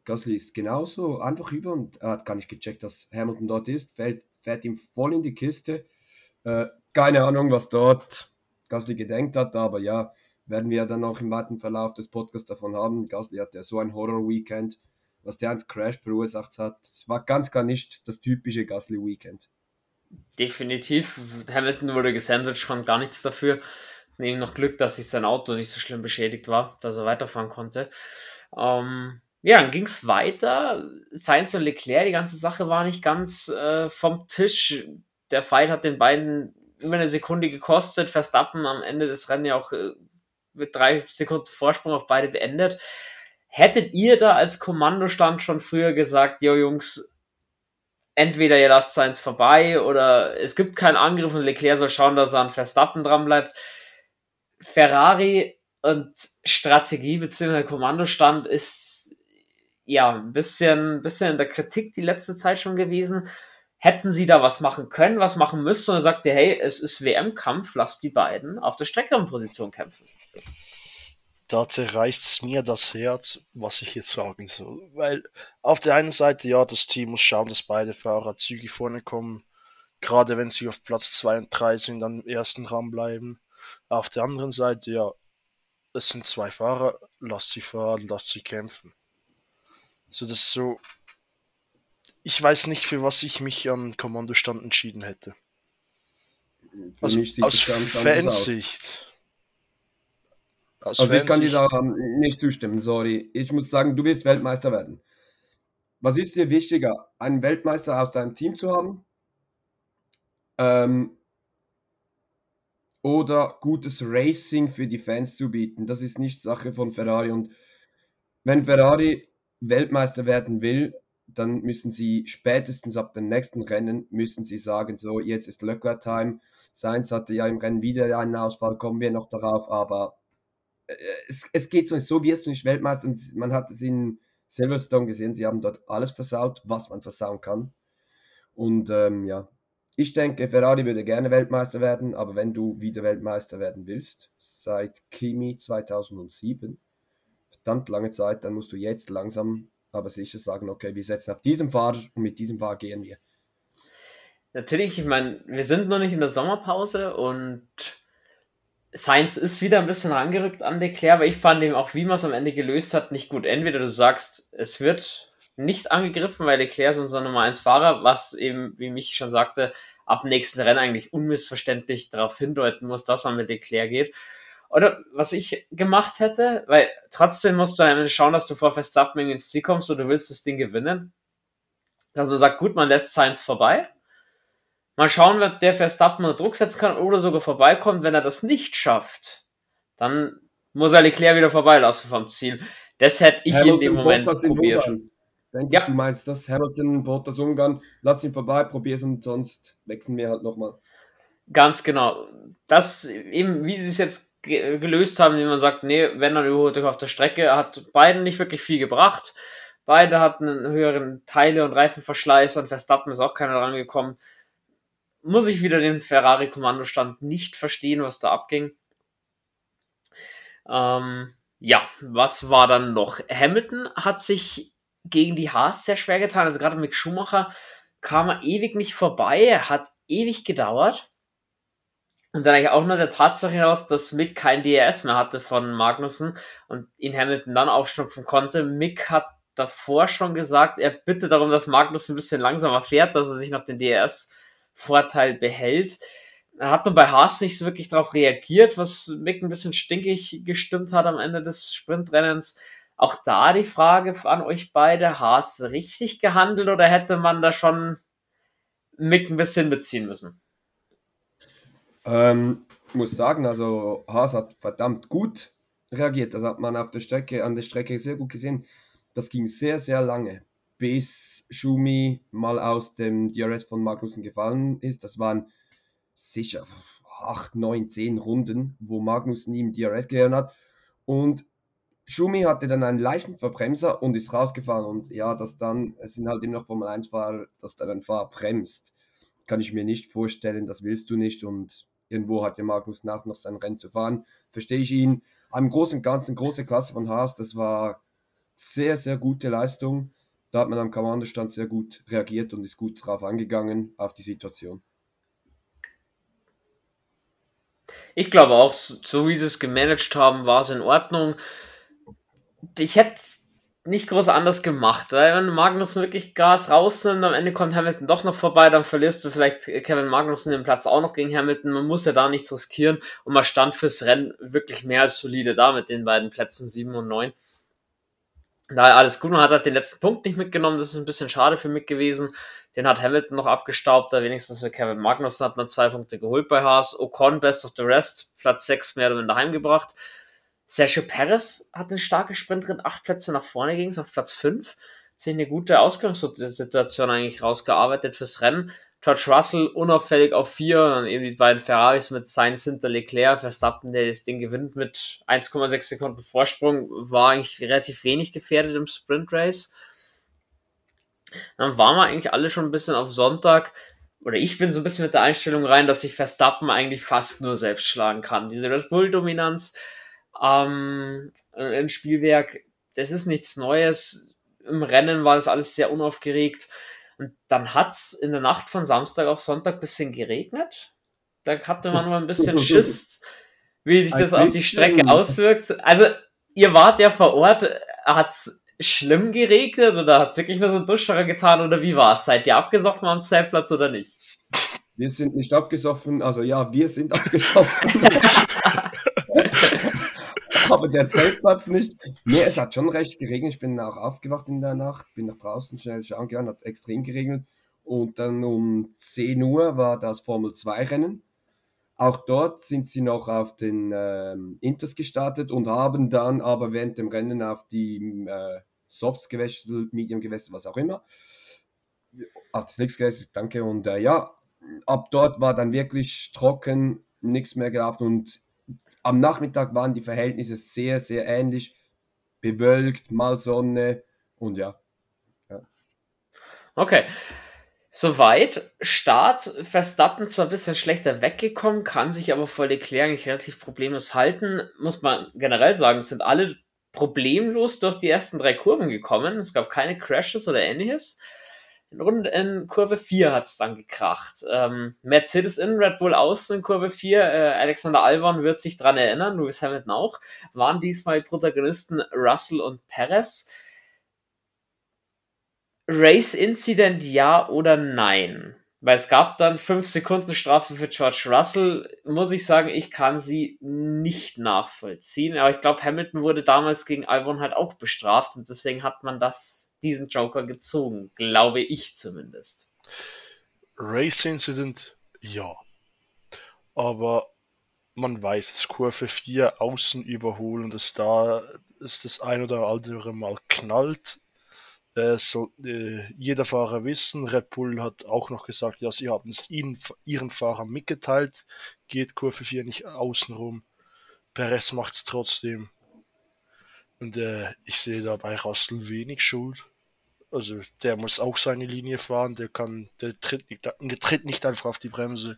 Speaker 3: Gasly ist genauso einfach über und er hat gar nicht gecheckt, dass Hamilton dort ist, fährt, fährt ihm voll in die Kiste. Äh, keine Ahnung, was dort Gasly gedenkt hat, aber ja, werden wir dann auch im weiteren Verlauf des Podcasts davon haben. Gasly hatte so ein Horror-Weekend, was der ans Crash verursacht hat. Es war ganz gar nicht das typische Gasly-Weekend.
Speaker 1: Definitiv. Hamilton wurde gesandwiched, konnte gar nichts dafür eben noch Glück, dass sich sein Auto nicht so schlimm beschädigt war, dass er weiterfahren konnte. Ähm, ja, dann ging es weiter. Sainz und Leclerc, die ganze Sache war nicht ganz äh, vom Tisch. Der Fight hat den beiden über eine Sekunde gekostet. Verstappen am Ende des Rennens ja auch äh, mit drei Sekunden Vorsprung auf beide beendet. Hättet ihr da als Kommandostand schon früher gesagt, jo Jungs, entweder ihr lasst Sainz vorbei oder es gibt keinen Angriff und Leclerc soll schauen, dass er an Verstappen dran bleibt. Ferrari und Strategie bzw. Kommandostand ist ja ein bisschen, bisschen in der Kritik die letzte Zeit schon gewesen. Hätten sie da was machen können, was machen müssten, und er sagte, hey, es ist WM-Kampf, lasst die beiden auf der stärkeren Position kämpfen.
Speaker 2: da zerreißt es mir das Herz, was ich jetzt sagen soll. Weil auf der einen Seite, ja, das Team muss schauen, dass beide Fahrer zügig vorne kommen. Gerade wenn sie auf Platz 2 und 3 sind, dann im ersten Raum bleiben. Auf der anderen Seite, ja, es sind zwei Fahrer, lass sie fahren, lass sie kämpfen. So, das ist so. Ich weiß nicht, für was ich mich an Kommandostand entschieden hätte. Für also aus Fansicht.
Speaker 3: Aus also ich kann dir da nicht zustimmen, sorry. Ich muss sagen, du willst Weltmeister werden. Was ist dir wichtiger, einen Weltmeister aus deinem Team zu haben? Ähm, oder gutes Racing für die Fans zu bieten? Das ist nicht Sache von Ferrari. Und wenn Ferrari Weltmeister werden will, dann müssen sie spätestens ab dem nächsten Rennen müssen sie sagen, so jetzt ist Leclerc Time. Sainz hatte ja im Rennen wieder einen Ausfall, kommen wir noch darauf, aber äh, es, es geht so nicht, so wirst du nicht Weltmeister. Man hat es in Silverstone gesehen, sie haben dort alles versaut, was man versauen kann. Und ähm, ja, ich denke, Ferrari würde gerne Weltmeister werden, aber wenn du wieder Weltmeister werden willst, seit Kimi 2007, verdammt lange Zeit, dann musst du jetzt langsam aber sicher sagen, okay, wir setzen auf diesem Fahrer und mit diesem Fahrer gehen wir.
Speaker 1: Natürlich, ich meine, wir sind noch nicht in der Sommerpause und Sainz ist wieder ein bisschen rangerückt an Leclerc, aber ich fand ihm auch, wie man es am Ende gelöst hat, nicht gut. Entweder du sagst, es wird nicht angegriffen, weil Leclerc ist unser Nummer 1 Fahrer, was eben, wie mich schon sagte, ab nächsten Rennen eigentlich unmissverständlich darauf hindeuten muss, dass man mit Leclerc geht. Oder was ich gemacht hätte, weil trotzdem musst du schauen, dass du vor Verstappen ins Ziel kommst und du willst das Ding gewinnen. Dass man sagt, gut, man lässt Sainz vorbei Mal schauen, wer der Verstappen unter Druck setzen kann oder sogar vorbeikommt. Wenn er das nicht schafft, dann muss er Leclerc wieder vorbeilassen vom Ziel. Das hätte ich Hamilton in dem Moment probiert.
Speaker 3: Denke ja. ich, du meinst das? Hamilton, Bottas, Ungarn, lass ihn vorbei, probier's und sonst wechseln wir halt nochmal.
Speaker 1: Ganz genau. Das eben, wie sie es jetzt gelöst haben, wie man sagt, nee, wenn dann überholt auf der Strecke, hat beiden nicht wirklich viel gebracht. Beide hatten einen höheren Teile- und Reifenverschleiß und Verstappen ist auch keiner rangekommen muss ich wieder den Ferrari-Kommandostand nicht verstehen, was da abging. Ähm, ja, was war dann noch? Hamilton hat sich gegen die Haas sehr schwer getan. Also gerade mit Schumacher kam er ewig nicht vorbei. Er hat ewig gedauert. Und dann eigentlich auch nur der Tatsache hinaus, dass Mick kein DRS mehr hatte von Magnussen und ihn Hamilton dann aufschnupfen konnte. Mick hat davor schon gesagt, er bitte darum, dass Magnus ein bisschen langsamer fährt, dass er sich noch den DRS Vorteil behält. Da hat man bei Haas nicht so wirklich darauf reagiert, was Mick ein bisschen stinkig gestimmt hat am Ende des Sprintrennens. Auch da die Frage an euch beide, Haas richtig gehandelt oder hätte man da schon Mick ein bisschen beziehen müssen?
Speaker 3: Ähm, muss sagen, also Haas hat verdammt gut reagiert. Das hat man auf der Strecke, an der Strecke sehr gut gesehen. Das ging sehr, sehr lange, bis Schumi mal aus dem DRS von Magnussen gefallen ist. Das waren sicher 8, 9, 10 Runden, wo Magnussen ihm DRS gelernt hat. Und Schumi hatte dann einen leichten Verbremser und ist rausgefahren. Und ja, dass dann, es sind halt immer noch Formel 1-Fahrer, dass dann ein Fahrer bremst, kann ich mir nicht vorstellen, das willst du nicht. Und irgendwo hat der Magnus nach noch sein Rennen zu fahren. Verstehe ich ihn. Am Großen Ganzen große Klasse von Haas, das war sehr, sehr gute Leistung da hat man am Kommandostand sehr gut reagiert und ist gut drauf angegangen, auf die Situation.
Speaker 1: Ich glaube auch, so wie sie es gemanagt haben, war es in Ordnung. Ich hätte es nicht groß anders gemacht, weil wenn Magnussen wirklich Gas rausnimmt, am Ende kommt Hamilton doch noch vorbei, dann verlierst du vielleicht Kevin Magnussen den Platz auch noch gegen Hamilton. Man muss ja da nichts riskieren und man stand fürs Rennen wirklich mehr als solide da mit den beiden Plätzen 7 und 9. Daher alles gut. Man hat halt den letzten Punkt nicht mitgenommen. Das ist ein bisschen schade für mich gewesen. Den hat Hamilton noch abgestaubt. Da wenigstens für Kevin Magnussen hat man zwei Punkte geholt bei Haas. Ocon, Best of the Rest, Platz 6 mehr oder weniger heimgebracht. Sergio Perez hat einen starken Sprint drin. Acht Plätze nach vorne ging es auf Platz 5. Sich eine gute Ausgangssituation eigentlich rausgearbeitet fürs Rennen. George Russell unauffällig auf vier, und eben die beiden Ferraris mit Sainz hinter Leclerc, Verstappen, der das Ding gewinnt mit 1,6 Sekunden Vorsprung, war eigentlich relativ wenig gefährdet im Sprint Race. Dann waren wir eigentlich alle schon ein bisschen auf Sonntag, oder ich bin so ein bisschen mit der Einstellung rein, dass sich Verstappen eigentlich fast nur selbst schlagen kann. Diese Red Bull Dominanz, ähm, äh, ein Spielwerk, das ist nichts Neues. Im Rennen war das alles sehr unaufgeregt. Und dann hat's in der Nacht von Samstag auf Sonntag bisschen geregnet. Da hatte man nur ein bisschen Schiss, wie sich das auf die Strecke auswirkt. Also, ihr wart ja vor Ort, hat's schlimm geregnet oder hat's wirklich nur so ein Duscherer getan oder wie war's? Seid ihr abgesoffen am Zeltplatz oder nicht?
Speaker 3: Wir sind nicht abgesoffen, also ja, wir sind abgesoffen. aber der Zeltplatz nicht. Nee, es hat schon recht geregnet. Ich bin auch aufgewacht in der Nacht, bin nach draußen schnell schauen gegangen, hat extrem geregnet. Und dann um 10 Uhr war das Formel 2 Rennen. Auch dort sind sie noch auf den ähm, Inters gestartet und haben dann aber während dem Rennen auf die äh, Softs gewechselt, Medium gewechselt, was auch immer. Das Slicks gewechselt, danke. Und äh, ja, ab dort war dann wirklich trocken, nichts mehr gehabt und am Nachmittag waren die Verhältnisse sehr, sehr ähnlich. Bewölkt, mal Sonne und ja. ja.
Speaker 1: Okay. Soweit. Start Verstappen zwar ein bisschen schlechter weggekommen, kann sich aber vor Leclerc eigentlich relativ problemlos halten. Muss man generell sagen, es sind alle problemlos durch die ersten drei Kurven gekommen. Es gab keine Crashes oder ähnliches. In, Runde, in Kurve 4 hat es dann gekracht. Ähm, Mercedes in, Red Bull außen in Kurve 4. Äh, Alexander Albon wird sich dran erinnern, Lewis Hamilton auch. Waren diesmal Protagonisten Russell und Perez. Race Incident ja oder nein? Weil es gab dann 5 Sekunden Strafe für George Russell. Muss ich sagen, ich kann sie nicht nachvollziehen. Aber ich glaube, Hamilton wurde damals gegen Albon halt auch bestraft und deswegen hat man das diesen Joker gezogen, glaube ich zumindest.
Speaker 2: Race Incident, ja. Aber man weiß, dass Kurve 4 außen überholen, dass da ist das ein oder andere Mal knallt. Äh, soll äh, jeder Fahrer wissen. Red Bull hat auch noch gesagt, ja, sie haben es ihnen, ihren Fahrern mitgeteilt. Geht Kurve 4 nicht außen rum. Perez macht es trotzdem. Und äh, ich sehe dabei Russell wenig Schuld. Also der muss auch seine Linie fahren, der kann, der tritt nicht, der tritt nicht einfach auf die Bremse.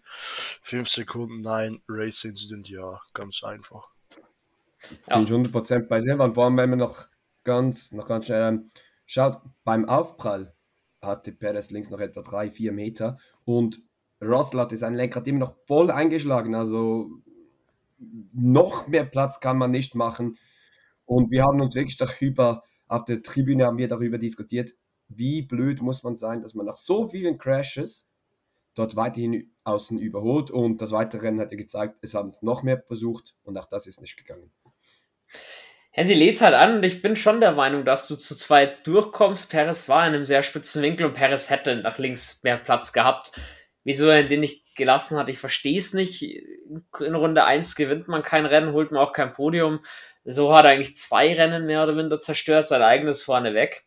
Speaker 2: Fünf Sekunden, nein, Race Incident, ja, ganz einfach.
Speaker 3: Ja. Bin ich 100% bei vor allem wenn man noch ganz, noch ganz schnell ähm, schaut, beim Aufprall hatte Perez links noch etwa 3-4 Meter und Russell hatte sein Lenkrad immer noch voll eingeschlagen, also noch mehr Platz kann man nicht machen. Und wir haben uns wirklich darüber, auf der Tribüne haben wir darüber diskutiert, wie blöd muss man sein, dass man nach so vielen Crashes dort weiterhin außen überholt. Und das weitere Rennen hat ja gezeigt, es haben es noch mehr versucht und auch das ist nicht gegangen.
Speaker 1: Ja, sie lädt halt an und ich bin schon der Meinung, dass du zu zweit durchkommst. Perez war in einem sehr spitzen Winkel und Perez hätte nach links mehr Platz gehabt. Wieso er den nicht gelassen hat, ich verstehe es nicht. In Runde 1 gewinnt man kein Rennen, holt man auch kein Podium. So hat er eigentlich zwei Rennen mehr oder minder zerstört, sein eigenes vorne weg.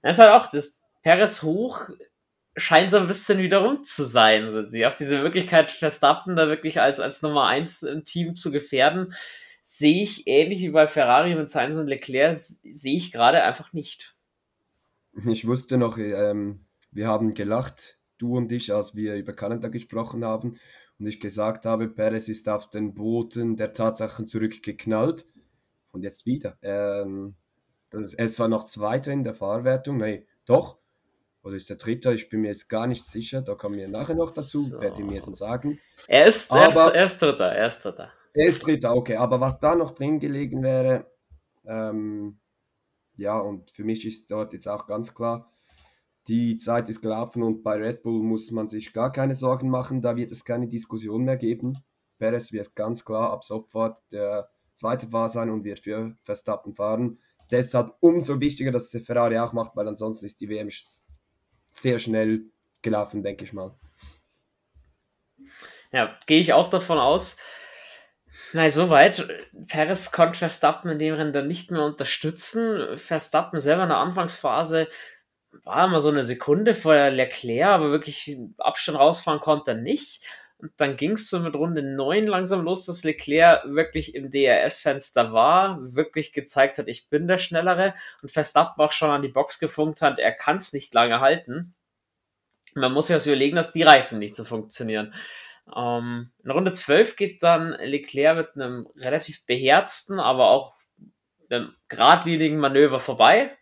Speaker 1: Das ist halt auch, das Perez hoch scheint so ein bisschen wieder rum zu sein. Sind sie auch diese Möglichkeit, Verstappen da wirklich als, als Nummer 1 im Team zu gefährden, sehe ich ähnlich wie bei Ferrari mit Sainz und Leclerc, sehe ich gerade einfach nicht.
Speaker 3: Ich wusste noch, ähm, wir haben gelacht, du und ich, als wir über Kanada gesprochen haben und ich gesagt habe, Perez ist auf den Boden der Tatsachen zurückgeknallt und jetzt wieder. Ähm, er ist zwar noch Zweiter in der Fahrwertung, nein, doch, oder ist der Dritte, ich bin mir jetzt gar nicht sicher, da kommen wir nachher noch dazu, so. werde ich mir dann sagen.
Speaker 1: Er ist, er ist, er ist Dritter, er ist Dritter.
Speaker 3: Er ist Dritter, okay, aber was da noch drin gelegen wäre, ähm, ja, und für mich ist dort jetzt auch ganz klar, die Zeit ist gelaufen und bei Red Bull muss man sich gar keine Sorgen machen, da wird es keine Diskussion mehr geben. Perez wird ganz klar ab sofort der zweite Fahrer sein und wird für Verstappen fahren. Deshalb umso wichtiger, dass der Ferrari auch macht, weil ansonsten ist die WM sehr schnell gelaufen, denke ich mal.
Speaker 1: Ja, gehe ich auch davon aus. Nein, soweit. Perez konnte Verstappen in dem Rennen dann nicht mehr unterstützen. Verstappen selber in der Anfangsphase war immer so eine Sekunde vor Leclerc, aber wirklich Abstand rausfahren konnte er nicht. Und dann ging es so mit Runde 9 langsam los, dass Leclerc wirklich im DRS-Fenster war, wirklich gezeigt hat, ich bin der Schnellere und Verstappen auch schon an die Box gefunkt hat, er kann es nicht lange halten. Man muss sich das überlegen, dass die Reifen nicht so funktionieren. Ähm, in Runde 12 geht dann Leclerc mit einem relativ beherzten, aber auch einem geradlinigen Manöver vorbei.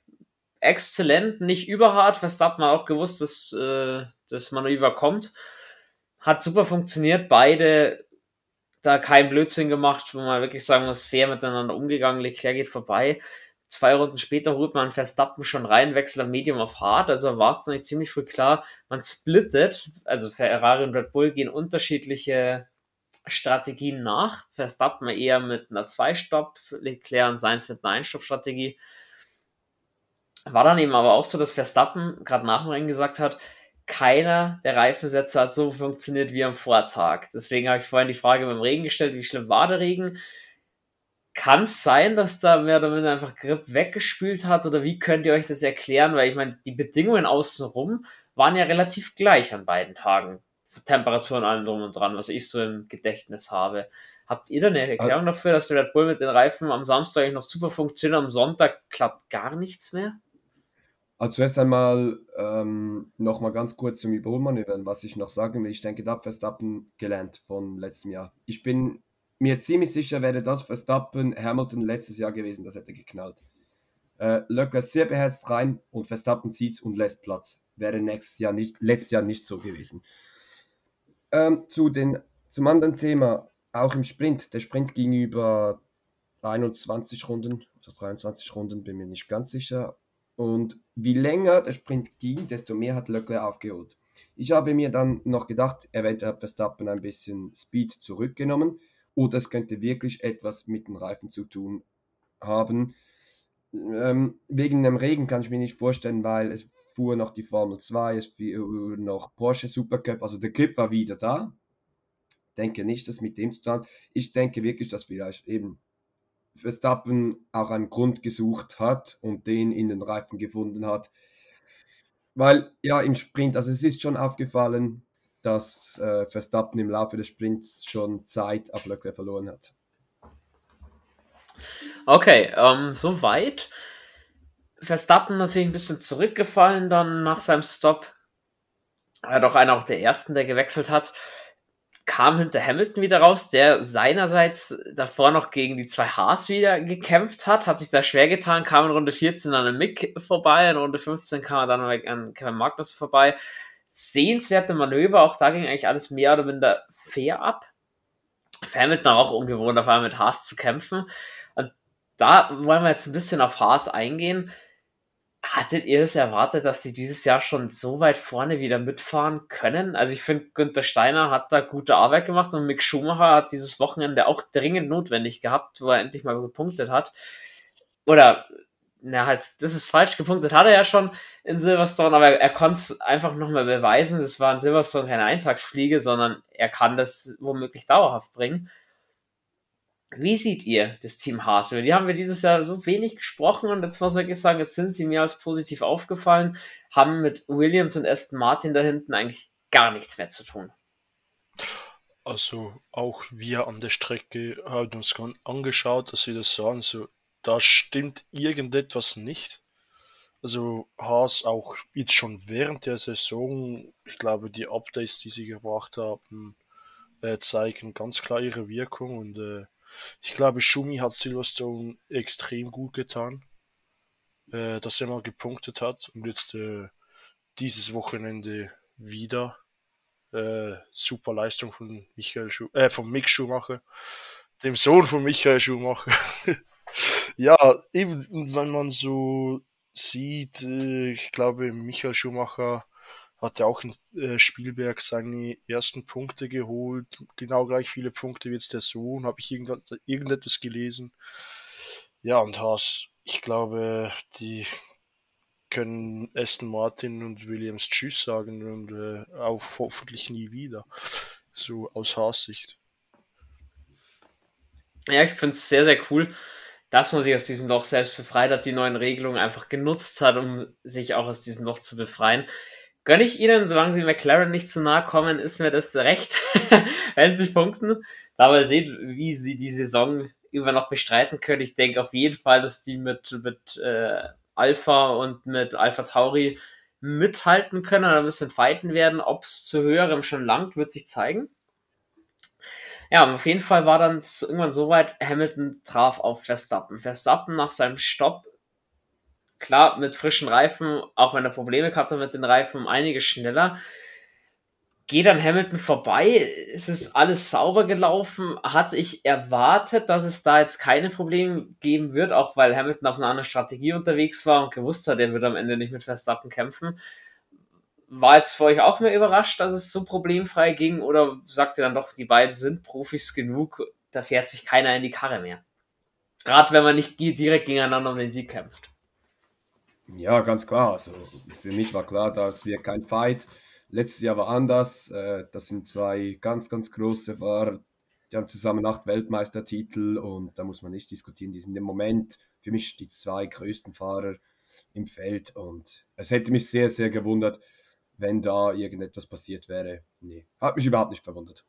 Speaker 1: Exzellent, nicht überhart. Verstappen hat auch gewusst, dass äh, das Manöver kommt. Hat super funktioniert. Beide da kein Blödsinn gemacht, wo man wirklich sagen muss, fair miteinander umgegangen. Leclerc geht vorbei. Zwei Runden später holt man Verstappen schon rein, wechselt am Medium auf Hard. Also war es dann ziemlich früh klar, man splittet. Also Ferrari und Red Bull gehen unterschiedliche Strategien nach. Verstappen eher mit einer Zwei-Stopp, Leclerc und Sainz mit einer Ein-Stopp-Strategie. War dann eben aber auch so, dass Verstappen gerade nach dem Rennen gesagt hat, keiner der Reifensätze hat so funktioniert wie am Vortag. Deswegen habe ich vorhin die Frage beim Regen gestellt, wie schlimm war der Regen? Kann es sein, dass da mehr oder weniger einfach Grip weggespült hat oder wie könnt ihr euch das erklären? Weil ich meine, die Bedingungen außenrum waren ja relativ gleich an beiden Tagen. Temperaturen allem drum und dran, was ich so im Gedächtnis habe. Habt ihr da eine Erklärung dafür, dass der Red Bull mit den Reifen am Samstag eigentlich noch super funktioniert, am Sonntag klappt gar nichts mehr?
Speaker 3: Also zuerst einmal ähm, nochmal ganz kurz zum Überholmanövern, was ich noch sagen will. Ich denke, da hat Verstappen gelernt von letztem Jahr. Ich bin mir ziemlich sicher, wäre das Verstappen Hamilton letztes Jahr gewesen, das hätte geknallt. Äh, Löckler sehr beherzt rein und Verstappen zieht und lässt Platz. Wäre nächstes Jahr nicht, letztes Jahr nicht so gewesen. Ähm, zu den, zum anderen Thema, auch im Sprint. Der Sprint ging über 21 Runden oder 23 Runden, bin mir nicht ganz sicher. Und wie länger der Sprint ging, desto mehr hat Löckler aufgeholt. Ich habe mir dann noch gedacht, eventuell hat Verstappen ein bisschen Speed zurückgenommen oder es könnte wirklich etwas mit den Reifen zu tun haben. Ähm, wegen dem Regen kann ich mir nicht vorstellen, weil es fuhr noch die Formel 2, es fuhr noch Porsche Supercup, also der Grip war wieder da. Denke nicht, dass mit dem zu tun. Ich denke wirklich, dass vielleicht eben Verstappen auch einen Grund gesucht hat und den in den Reifen gefunden hat. Weil ja im Sprint, also es ist schon aufgefallen, dass äh, Verstappen im Laufe des Sprints schon Zeit auf Leclerc verloren hat.
Speaker 1: Okay, ähm, soweit. Verstappen natürlich ein bisschen zurückgefallen dann nach seinem Stop. Er hat auch einer auch der ersten, der gewechselt hat. Kam hinter Hamilton wieder raus, der seinerseits davor noch gegen die zwei Haas wieder gekämpft hat, hat sich da schwer getan, kam in Runde 14 an Mick vorbei, in Runde 15 kam er dann an Kevin Magnus vorbei. Sehenswerte Manöver, auch da ging eigentlich alles mehr oder minder fair ab. Hamilton auch ungewohnt, auf einmal mit Haas zu kämpfen. Und da wollen wir jetzt ein bisschen auf Haas eingehen Hattet ihr es erwartet, dass sie dieses Jahr schon so weit vorne wieder mitfahren können? Also ich finde, Günther Steiner hat da gute Arbeit gemacht und Mick Schumacher hat dieses Wochenende auch dringend notwendig gehabt, wo er endlich mal gepunktet hat. Oder, na halt, das ist falsch, gepunktet hat er ja schon in Silverstone, aber er konnte es einfach nochmal beweisen. Das war in Silverstone keine Eintagsfliege, sondern er kann das womöglich dauerhaft bringen. Wie seht ihr das Team Haas? Über die haben wir dieses Jahr so wenig gesprochen und jetzt muss ich sagen, jetzt sind sie mir als positiv aufgefallen, haben mit Williams und Aston Martin da hinten eigentlich gar nichts mehr zu tun.
Speaker 2: Also auch wir an der Strecke haben uns angeschaut, dass sie das sagen, so da stimmt irgendetwas nicht. Also Haas auch jetzt schon während der Saison, ich glaube die Updates, die sie gebracht haben, äh, zeigen ganz klar ihre Wirkung und äh, ich glaube, Schumi hat Silverstone extrem gut getan, äh, dass er mal gepunktet hat und jetzt äh, dieses Wochenende wieder äh, super Leistung von Michael Schu äh, von Mick Schumacher, dem Sohn von Michael Schumacher. ja, eben, wenn man so sieht, äh, ich glaube, Michael Schumacher hat ja auch in äh, Spielberg seine ersten Punkte geholt, genau gleich viele Punkte wie jetzt der Sohn, habe ich irgendetwas gelesen. Ja, und Haas, ich glaube, die können Aston Martin und Williams Tschüss sagen und äh, auch hoffentlich nie wieder. So aus Haas-Sicht.
Speaker 1: Ja, ich finde es sehr, sehr cool, dass man sich aus diesem Loch selbst befreit hat, die neuen Regelungen einfach genutzt hat, um sich auch aus diesem Loch zu befreien gönne ich ihnen, solange sie McLaren nicht zu nahe kommen, ist mir das recht, wenn sie punkten. Da mal sehen, wie sie die Saison über noch bestreiten können. Ich denke auf jeden Fall, dass die mit, mit äh, Alpha und mit Alpha Tauri mithalten können oder ein bisschen fighten werden. Ob es zu höherem schon langt, wird sich zeigen. Ja, auf jeden Fall war dann irgendwann so weit, Hamilton traf auf Verstappen. Verstappen nach seinem Stopp, klar, mit frischen Reifen, auch wenn er Probleme gehabt hat mit den Reifen, einiges schneller. Geht an Hamilton vorbei, es ist alles sauber gelaufen. Hatte ich erwartet, dass es da jetzt keine Probleme geben wird, auch weil Hamilton auf einer anderen Strategie unterwegs war und gewusst hat, er wird am Ende nicht mit Verstappen kämpfen. War jetzt für euch auch mehr überrascht, dass es so problemfrei ging oder sagt ihr dann doch, die beiden sind Profis genug, da fährt sich keiner in die Karre mehr? Gerade wenn man nicht direkt gegeneinander um den Sieg kämpft.
Speaker 3: Ja, ganz klar. Also für mich war klar, dass wir kein Fight. Letztes Jahr war anders. Äh, das sind zwei ganz, ganz große Fahrer. Die haben zusammen acht Weltmeistertitel und da muss man nicht diskutieren. Die sind im Moment für mich die zwei größten Fahrer im Feld und es hätte mich sehr, sehr gewundert, wenn da irgendetwas passiert wäre. Nee, hat mich überhaupt nicht verwundert.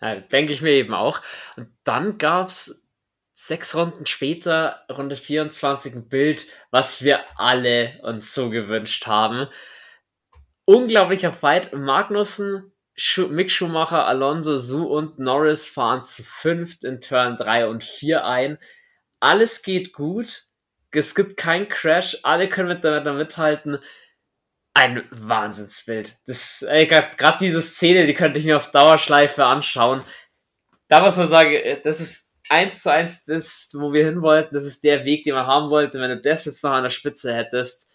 Speaker 1: Ja, denke ich mir eben auch. Und dann gab es sechs Runden später, Runde 24, ein Bild, was wir alle uns so gewünscht haben. Unglaublicher Fight. Magnussen, Schu Mick Schumacher, Alonso, Su und Norris fahren zu fünft in Turn 3 und 4 ein. Alles geht gut. Es gibt keinen Crash. Alle können miteinander mithalten ein Wahnsinnsbild. Das, gerade diese Szene, die könnte ich mir auf Dauerschleife anschauen. Da muss man sagen, äh, das ist eins zu eins das, wo wir hin wollten. Das ist der Weg, den wir haben wollten. Wenn du das jetzt noch an der Spitze hättest,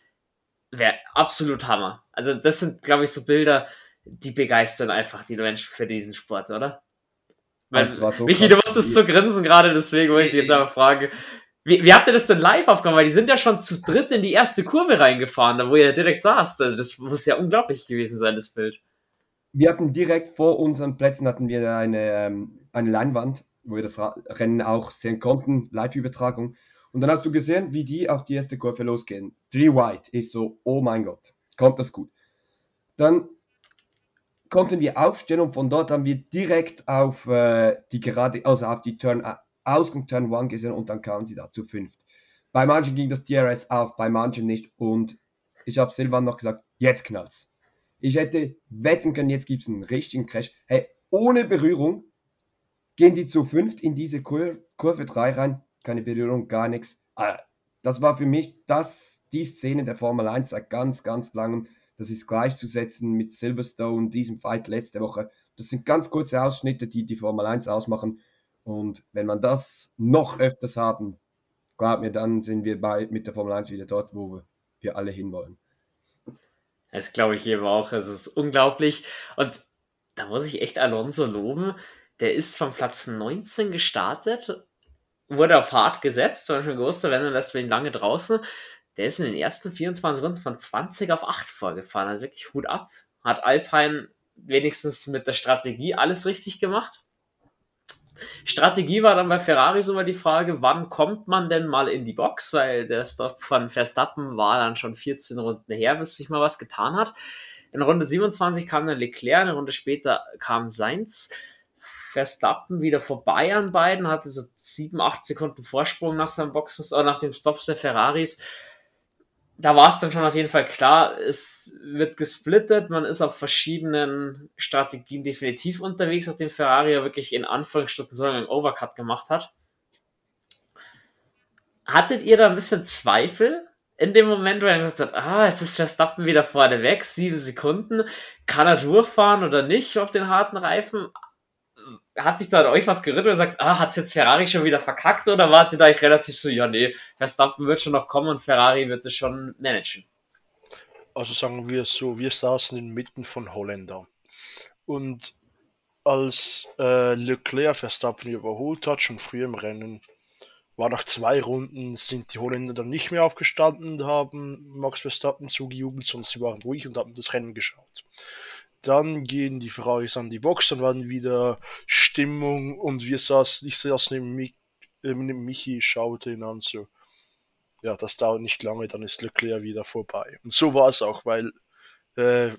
Speaker 1: wäre absolut Hammer. Also das sind, glaube ich, so Bilder, die begeistern einfach die Menschen für diesen Sport, oder? Weil, so Michi, du musstest zu grinsen gerade, deswegen wollte ich jetzt aber fragen, wie, wie habt ihr das denn live aufgenommen? Weil die sind ja schon zu dritt in die erste Kurve reingefahren, da wo ihr direkt saßt. Also das muss ja unglaublich gewesen sein, das Bild.
Speaker 3: Wir hatten direkt vor unseren Plätzen hatten wir eine, ähm, eine Leinwand, wo wir das Rennen auch sehen konnten, Live-Übertragung. Und dann hast du gesehen, wie die auf die erste Kurve losgehen. Three White ist so, oh mein Gott, kommt das gut. Dann konnten wir aufstehen und von dort haben wir direkt auf äh, die gerade, also auf die Turn Ausgang Turn 1 gesehen und dann kamen sie da zu fünft. Bei manchen ging das DRS auf, bei manchen nicht und ich habe Silvan noch gesagt, jetzt knallt's. Ich hätte wetten können, jetzt gibt es einen richtigen Crash. Hey, ohne Berührung gehen die zu fünft in diese Kur Kurve 3 rein. Keine Berührung, gar nichts. Ah, das war für mich das, die Szene der Formel 1 seit ganz, ganz langem. Das ist gleichzusetzen mit Silverstone, diesem Fight letzte Woche. Das sind ganz kurze Ausschnitte, die die Formel 1 ausmachen. Und wenn man das noch öfters haben, glaub mir, dann sind wir bei, mit der Formel 1 wieder dort, wo wir alle hinwollen.
Speaker 1: Das glaube ich eben auch. Es ist unglaublich. Und da muss ich echt Alonso loben. Der ist vom Platz 19 gestartet, wurde auf hart gesetzt, weil schon gewusst, wenn er lässt ihn lange draußen. Der ist in den ersten 24 Runden von 20 auf 8 vorgefahren. Also wirklich Hut ab. Hat Alpine wenigstens mit der Strategie alles richtig gemacht. Strategie war dann bei Ferrari so mal die Frage, wann kommt man denn mal in die Box? Weil der Stop von Verstappen war dann schon 14 Runden her, bis sich mal was getan hat. In Runde 27 kam dann Leclerc, eine Runde später kam Sainz. Verstappen wieder vorbei an beiden, hatte so 7, 8 Sekunden Vorsprung nach seinem Boxen, äh, nach dem Stops der Ferraris da war es dann schon auf jeden Fall klar, es wird gesplittet, man ist auf verschiedenen Strategien definitiv unterwegs, nachdem Ferrari ja wirklich in Anführungsstrichen so einen Overcut gemacht hat. Hattet ihr da ein bisschen Zweifel in dem Moment, wo ihr gesagt habt, ah, jetzt ist Verstappen wieder vorne weg, sieben Sekunden, kann er durchfahren oder nicht auf den harten Reifen? Hat sich da an euch was gerüttelt und sagt, ah, hat's jetzt Ferrari schon wieder verkackt oder wart ihr da relativ so, ja, nee, Verstappen wird schon noch kommen und Ferrari wird es schon managen?
Speaker 2: Also sagen wir so, wir saßen inmitten von Holländer. Und als äh, Leclerc Verstappen überholt hat, schon früh im Rennen, war nach zwei Runden, sind die Holländer dann nicht mehr aufgestanden, haben Max Verstappen zugejubelt, sondern sie waren ruhig und haben das Rennen geschaut. Dann gehen die Ferraris an die Box, dann war wieder Stimmung und wir saßen, ich saß neben, mich, äh, neben Michi, schaute ihn an, so, ja, das dauert nicht lange, dann ist Leclerc wieder vorbei. Und so war es auch, weil äh,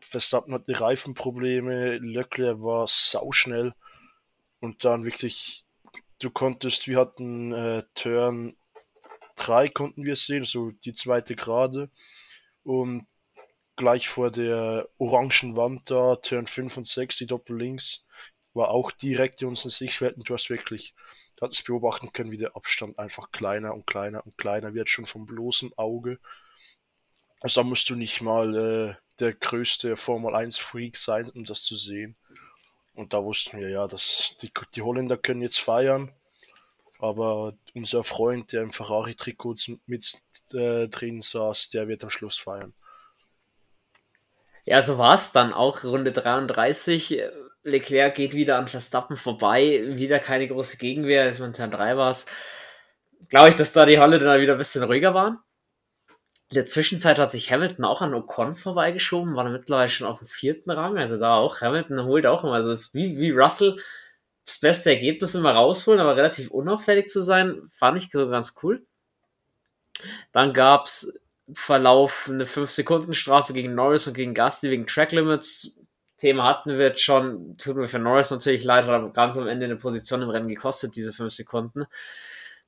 Speaker 2: Verstappen hatte Reifenprobleme, Leclerc war sauschnell und dann wirklich, du konntest, wir hatten äh, Turn 3 konnten wir sehen, so die zweite Gerade und gleich vor der orangen Wand da, Turn 5 und 6, die Doppel links, war auch direkt in unseren Sichtweiten. Du hast wirklich, du hattest beobachten können, wie der Abstand einfach kleiner und kleiner und kleiner wird, schon vom bloßen Auge. Also da musst du nicht mal äh, der größte Formel 1 Freak sein, um das zu sehen. Und da wussten wir ja, dass die, die Holländer können jetzt feiern, aber unser Freund, der im Ferrari-Trikot mit äh, drin saß, der wird am Schluss feiern.
Speaker 1: Ja, so war es dann auch. Runde 33. Leclerc geht wieder an Verstappen vorbei. Wieder keine große Gegenwehr. Es waren Turn 3 war es. Glaube ich, dass da die Holländer dann wieder ein bisschen ruhiger waren. In der Zwischenzeit hat sich Hamilton auch an Ocon vorbeigeschoben, war dann mittlerweile schon auf dem vierten Rang. Also da auch, Hamilton holt auch immer, also es ist wie, wie Russell das beste Ergebnis immer rausholen, aber relativ unauffällig zu sein, fand ich so ganz cool. Dann gab's Verlauf eine 5-Sekunden-Strafe gegen Norris und gegen Gasly wegen Track Limits. Thema hatten wir jetzt schon, tut mir für Norris natürlich leid, hat ganz am Ende eine Position im Rennen gekostet, diese 5 Sekunden.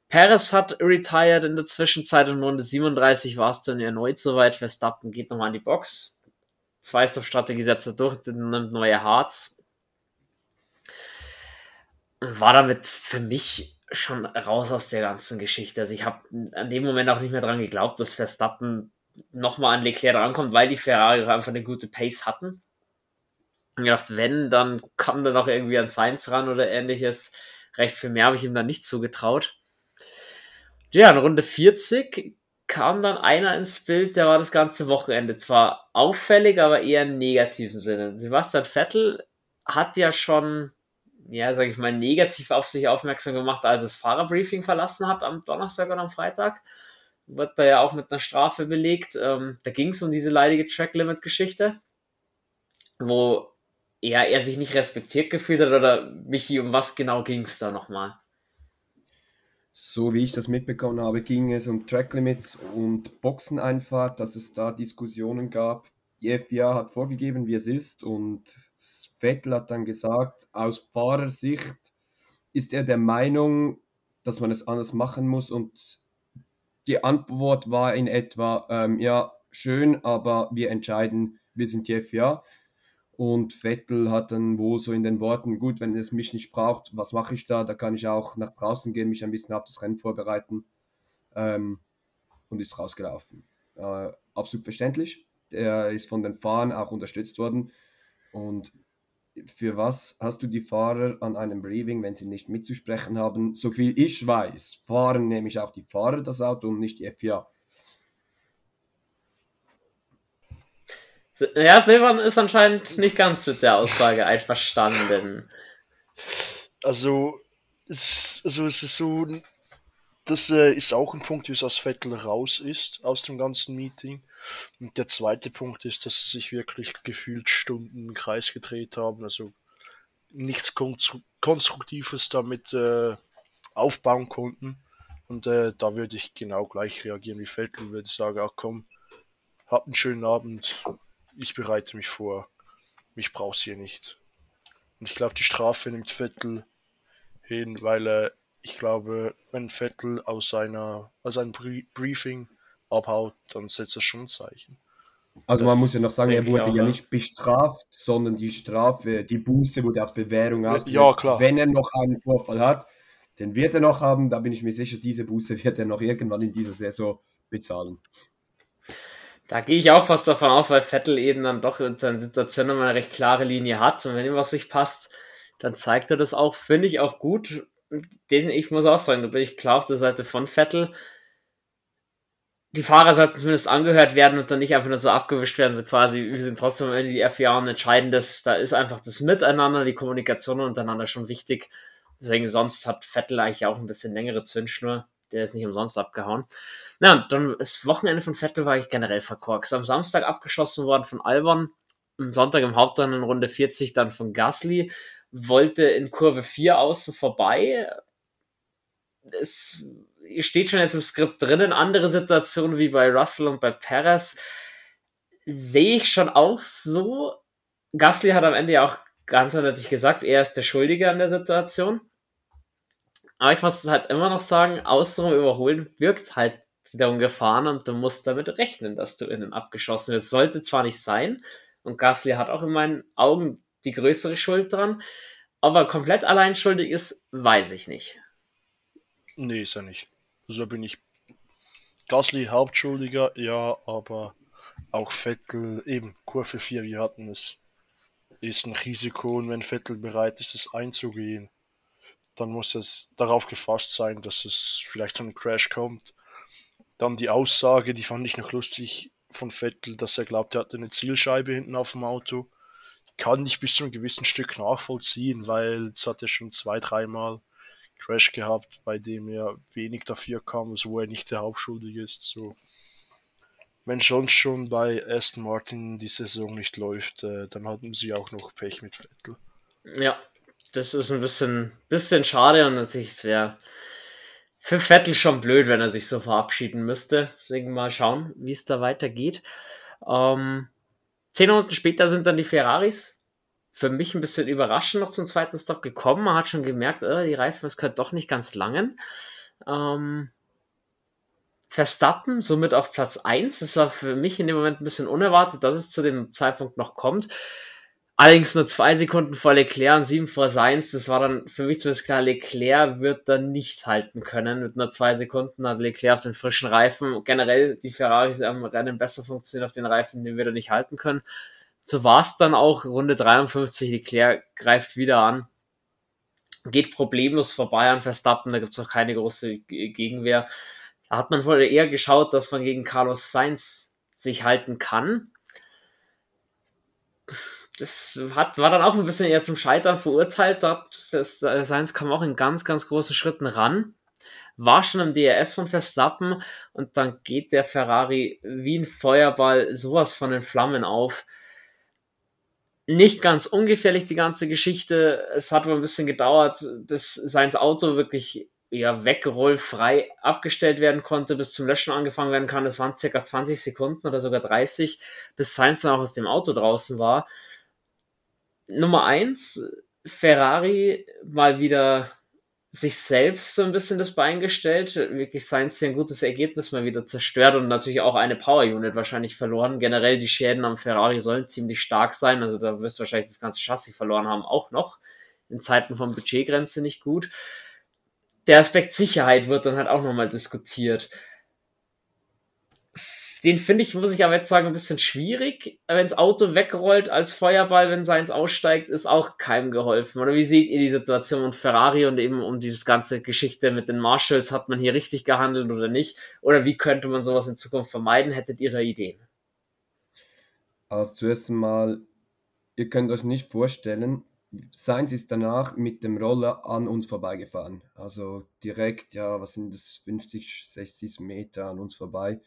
Speaker 1: Perez hat retired in der Zwischenzeit und Runde 37 war es dann erneut soweit. Verstappen geht nochmal in die Box. Zwei-Stop-Strategie setzt er durch, nimmt neue Harz. War damit für mich schon raus aus der ganzen Geschichte. Also ich habe an dem Moment auch nicht mehr dran geglaubt, dass Verstappen nochmal an Leclerc rankommt, weil die Ferrari einfach eine gute Pace hatten. Und gedacht, wenn, dann kommt er noch irgendwie an Sainz ran oder ähnliches. Recht viel mehr habe ich ihm dann nicht zugetraut. Ja, in Runde 40 kam dann einer ins Bild, der war das ganze Wochenende zwar auffällig, aber eher im negativen Sinne. Sebastian Vettel hat ja schon ja, sage ich mal, negativ auf sich aufmerksam gemacht, als es Fahrerbriefing verlassen hat am Donnerstag und am Freitag. Wird da ja auch mit einer Strafe belegt. Ähm, da ging es um diese leidige Track-Limit-Geschichte, wo ja, er sich nicht respektiert gefühlt hat oder Michi, um was genau ging es da nochmal?
Speaker 3: So wie ich das mitbekommen habe, ging es um Track-Limits und Boxeneinfahrt, dass es da Diskussionen gab. Die FIA hat vorgegeben, wie es ist und Vettel hat dann gesagt, aus Fahrersicht ist er der Meinung, dass man es anders machen muss und die Antwort war in etwa, ähm, ja, schön, aber wir entscheiden, wir sind die FIA. Und Vettel hat dann wohl so in den Worten, gut, wenn es mich nicht braucht, was mache ich da? Da kann ich auch nach draußen gehen, mich ein bisschen auf das Rennen vorbereiten. Ähm, und ist rausgelaufen. Äh, absolut verständlich. Er ist von den Fahrern auch unterstützt worden. Und für was hast du die Fahrer an einem Briefing, wenn sie nicht mitzusprechen haben? Soviel ich weiß, fahren nämlich auch die Fahrer das Auto und nicht die FIA.
Speaker 1: Ja, Silvan ist anscheinend nicht ganz mit der Aussage einverstanden.
Speaker 2: Also, es, also es ist so, das äh, ist auch ein Punkt, wie das Vettel raus ist aus dem ganzen Meeting. Und der zweite Punkt ist, dass sie sich wirklich gefühlt Stunden im Kreis gedreht haben. Also nichts Konstruktives damit äh, aufbauen konnten. Und äh, da würde ich genau gleich reagieren wie Vettel, würde sagen, ach komm, habt einen schönen Abend, ich bereite mich vor, mich brauchst hier nicht. Und ich glaube, die Strafe nimmt Vettel hin, weil er ich glaube, wenn Vettel aus seiner aus einem Briefing abhaut, dann setzt er schon ein Zeichen.
Speaker 3: Also das man muss ja noch sagen, er wurde ja nicht bestraft, sondern die Strafe, die Buße wurde auf Bewährung ausgelegt. Ja, klar. Wenn er noch einen Vorfall hat, den wird er noch haben, da bin ich mir sicher, diese Buße wird er noch irgendwann in dieser Saison bezahlen.
Speaker 1: Da gehe ich auch fast davon aus, weil Vettel eben dann doch in seiner Situation immer eine recht klare Linie hat und wenn ihm was nicht passt, dann zeigt er das auch, finde ich auch gut den, ich muss auch sagen, da bin ich klar auf der Seite von Vettel. Die Fahrer sollten zumindest angehört werden und dann nicht einfach nur so abgewischt werden, so quasi, wir sind trotzdem in die FIA und entscheiden das. Da ist einfach das Miteinander, die Kommunikation untereinander schon wichtig. Deswegen sonst hat Vettel eigentlich auch ein bisschen längere Zündschnur. Der ist nicht umsonst abgehauen. Na, und dann das Wochenende von Vettel war ich generell verkorkst. Am Samstag abgeschossen worden von Albon, am Sonntag im Hauptrennen in Runde 40 dann von Gasly wollte in Kurve 4 außen vorbei. Es steht schon jetzt im Skript drinnen, andere Situationen wie bei Russell und bei Perez sehe ich schon auch so. Gasly hat am Ende ja auch ganz eindeutig gesagt, er ist der Schuldige an der Situation. Aber ich muss halt immer noch sagen, außenrum überholen wirkt halt wiederum gefahren und du musst damit rechnen, dass du innen abgeschossen wirst. Sollte zwar nicht sein und Gasly hat auch in meinen Augen die größere Schuld dran. Ob er komplett allein schuldig ist, weiß ich nicht.
Speaker 2: Nee, ist er nicht. So also bin ich. Gasly Hauptschuldiger, ja, aber auch Vettel, eben Kurve 4, wir hatten es, ist ein Risiko und wenn Vettel bereit ist, es einzugehen, dann muss es darauf gefasst sein, dass es vielleicht zu einem Crash kommt. Dann die Aussage, die fand ich noch lustig von Vettel, dass er glaubt, er hatte eine Zielscheibe hinten auf dem Auto. Kann ich bis zu einem gewissen Stück nachvollziehen, weil es hat er schon zwei, dreimal Crash gehabt, bei dem er wenig dafür kam, also wo er nicht der Hauptschuldige ist. So. Wenn sonst schon bei Aston Martin die Saison nicht läuft, äh, dann hatten sie auch noch Pech mit Vettel.
Speaker 1: Ja, das ist ein bisschen, bisschen schade und natürlich wäre für Vettel schon blöd, wenn er sich so verabschieden müsste. Deswegen mal schauen, wie es da weitergeht. Ähm, zehn Minuten später sind dann die Ferraris. Für mich ein bisschen überraschend noch zum zweiten Stop gekommen. Man hat schon gemerkt, äh, die Reifen, es könnte doch nicht ganz langen. Ähm, Verstappen somit auf Platz 1. Das war für mich in dem Moment ein bisschen unerwartet, dass es zu dem Zeitpunkt noch kommt. Allerdings nur zwei Sekunden vor Leclerc und sieben vor Sainz. Das war dann für mich zumindest klar, Leclerc wird dann nicht halten können. Mit nur zwei Sekunden hat Leclerc auf den frischen Reifen. Generell die Ferraris am Rennen besser funktionieren auf den Reifen, den wir da nicht halten können. So war es dann auch. Runde 53, Leclerc greift wieder an. Geht problemlos vorbei an Verstappen, da gibt es auch keine große Gegenwehr. Da hat man wohl eher geschaut, dass man gegen Carlos Sainz sich halten kann das hat, war dann auch ein bisschen eher zum Scheitern verurteilt. Das äh, Sainz kam auch in ganz, ganz großen Schritten ran. War schon im DRS von Verstappen und dann geht der Ferrari wie ein Feuerball sowas von den Flammen auf. Nicht ganz ungefährlich die ganze Geschichte. Es hat wohl ein bisschen gedauert, dass Sainz Auto wirklich ja, wegrollfrei abgestellt werden konnte, bis zum Löschen angefangen werden kann. Das waren circa 20 Sekunden oder sogar 30, bis Sainz dann auch aus dem Auto draußen war. Nummer eins, Ferrari mal wieder sich selbst so ein bisschen das Bein gestellt, wirklich Sainz hier ein gutes Ergebnis mal wieder zerstört und natürlich auch eine Power Unit wahrscheinlich verloren. Generell die Schäden am Ferrari sollen ziemlich stark sein, also da wirst du wahrscheinlich das ganze Chassis verloren haben, auch noch in Zeiten von Budgetgrenze nicht gut. Der Aspekt Sicherheit wird dann halt auch nochmal diskutiert den finde ich, muss ich aber jetzt sagen, ein bisschen schwierig. Wenn das Auto wegrollt als Feuerball, wenn seins aussteigt, ist auch keinem geholfen. Oder wie seht ihr die Situation und Ferrari und eben um diese ganze Geschichte mit den Marshalls, hat man hier richtig gehandelt oder nicht? Oder wie könnte man sowas in Zukunft vermeiden? Hättet ihr da Ideen?
Speaker 3: Also zuerst einmal, ihr könnt euch nicht vorstellen, Sainz ist danach mit dem Roller an uns vorbeigefahren. Also direkt, ja, was sind das, 50, 60 Meter an uns vorbei.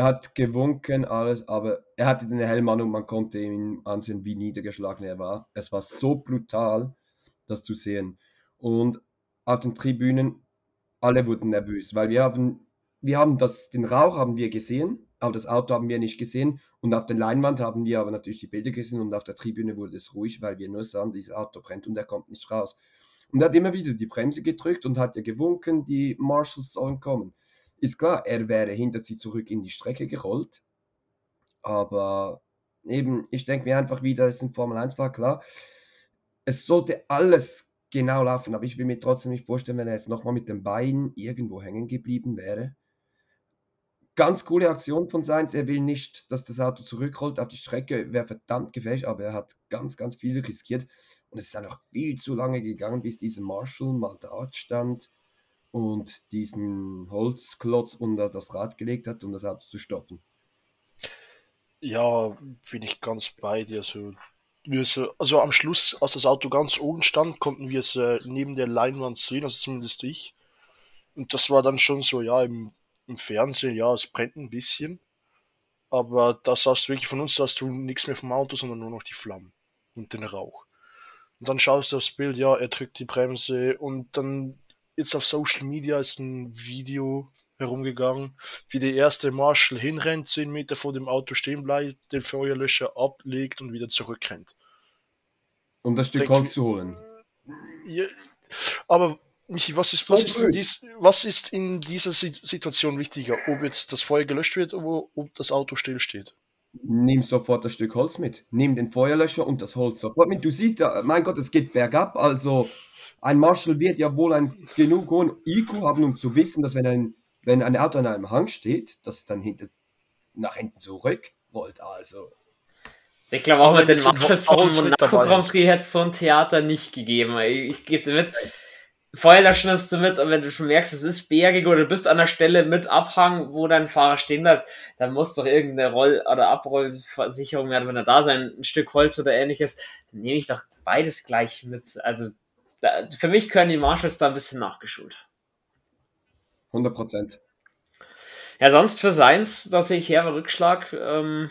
Speaker 3: Er hat gewunken, alles, aber er hatte den Helm an und man konnte ihm ansehen, wie niedergeschlagen er war. Es war so brutal, das zu sehen. Und auf den Tribünen, alle wurden nervös, weil wir haben, wir haben das, den Rauch haben wir gesehen, aber das Auto haben wir nicht gesehen. Und auf der Leinwand haben wir aber natürlich die Bilder gesehen und auf der Tribüne wurde es ruhig, weil wir nur sahen, dieses Auto brennt und er kommt nicht raus. Und er hat immer wieder die Bremse gedrückt und hat ja gewunken, die Marshals sollen kommen. Ist klar, er wäre hinter sie zurück in die Strecke gerollt. Aber eben, ich denke mir einfach wieder, es ist Formel 1 war klar. Es sollte alles genau laufen, aber ich will mir trotzdem nicht vorstellen, wenn er jetzt nochmal mit dem Bein irgendwo hängen geblieben wäre. Ganz coole Aktion von Sainz. Er will nicht, dass das Auto zurückrollt auf die Strecke. Wäre verdammt gefährlich, aber er hat ganz, ganz viel riskiert. Und es ist einfach viel zu lange gegangen, bis dieser Marshall mal da stand und diesen Holzklotz unter das Rad gelegt hat, um das Auto zu stoppen.
Speaker 2: Ja, bin ich ganz bei dir. So, wir so, also am Schluss, als das Auto ganz oben stand, konnten wir es äh, neben der Leinwand sehen, also zumindest ich. Und das war dann schon so, ja, im, im Fernsehen, ja, es brennt ein bisschen. Aber da sahst du wirklich von uns, sahst du nichts mehr vom Auto, sondern nur noch die Flammen und den Rauch. Und dann schaust du aufs Bild, ja, er drückt die Bremse und dann jetzt auf Social Media ist ein Video herumgegangen, wie der erste Marshall hinrennt, 10 Meter vor dem Auto stehen bleibt, den Feuerlöscher ablegt und wieder zurückrennt.
Speaker 3: Um das Stück Holz zu holen.
Speaker 2: Ja, aber Michi, was ist, was, ist in dies, was ist in dieser Situation wichtiger? Ob jetzt das Feuer gelöscht wird oder ob das Auto stillsteht?
Speaker 3: Nimm sofort das Stück Holz mit. Nimm den Feuerlöscher und das Holz sofort mit. Du siehst ja, mein Gott, es geht bergab. Also ein Marshall wird ja wohl ein genug hohen IQ haben, um zu wissen, dass wenn ein, wenn ein Auto an einem Hang steht, dass es dann hinter, nach hinten zurück rollt. Also.
Speaker 1: Ich glaube auch mit den Marshalls vom Monaco Grand Prix hätte es so ein Theater nicht gegeben. Ich, ich gebe mit. Feuer schnippst du mit und wenn du schon merkst, es ist bergig oder du bist an der Stelle mit Abhang, wo dein Fahrer stehen bleibt, dann muss doch irgendeine Roll- oder Abrollversicherung mehr wenn er da sein, ein Stück Holz oder ähnliches, dann nehme ich doch beides gleich mit. Also da, für mich können die Marshalls da ein bisschen nachgeschult.
Speaker 3: 100 Prozent.
Speaker 1: Ja, sonst für Seins tatsächlich herber Rückschlag. Ähm,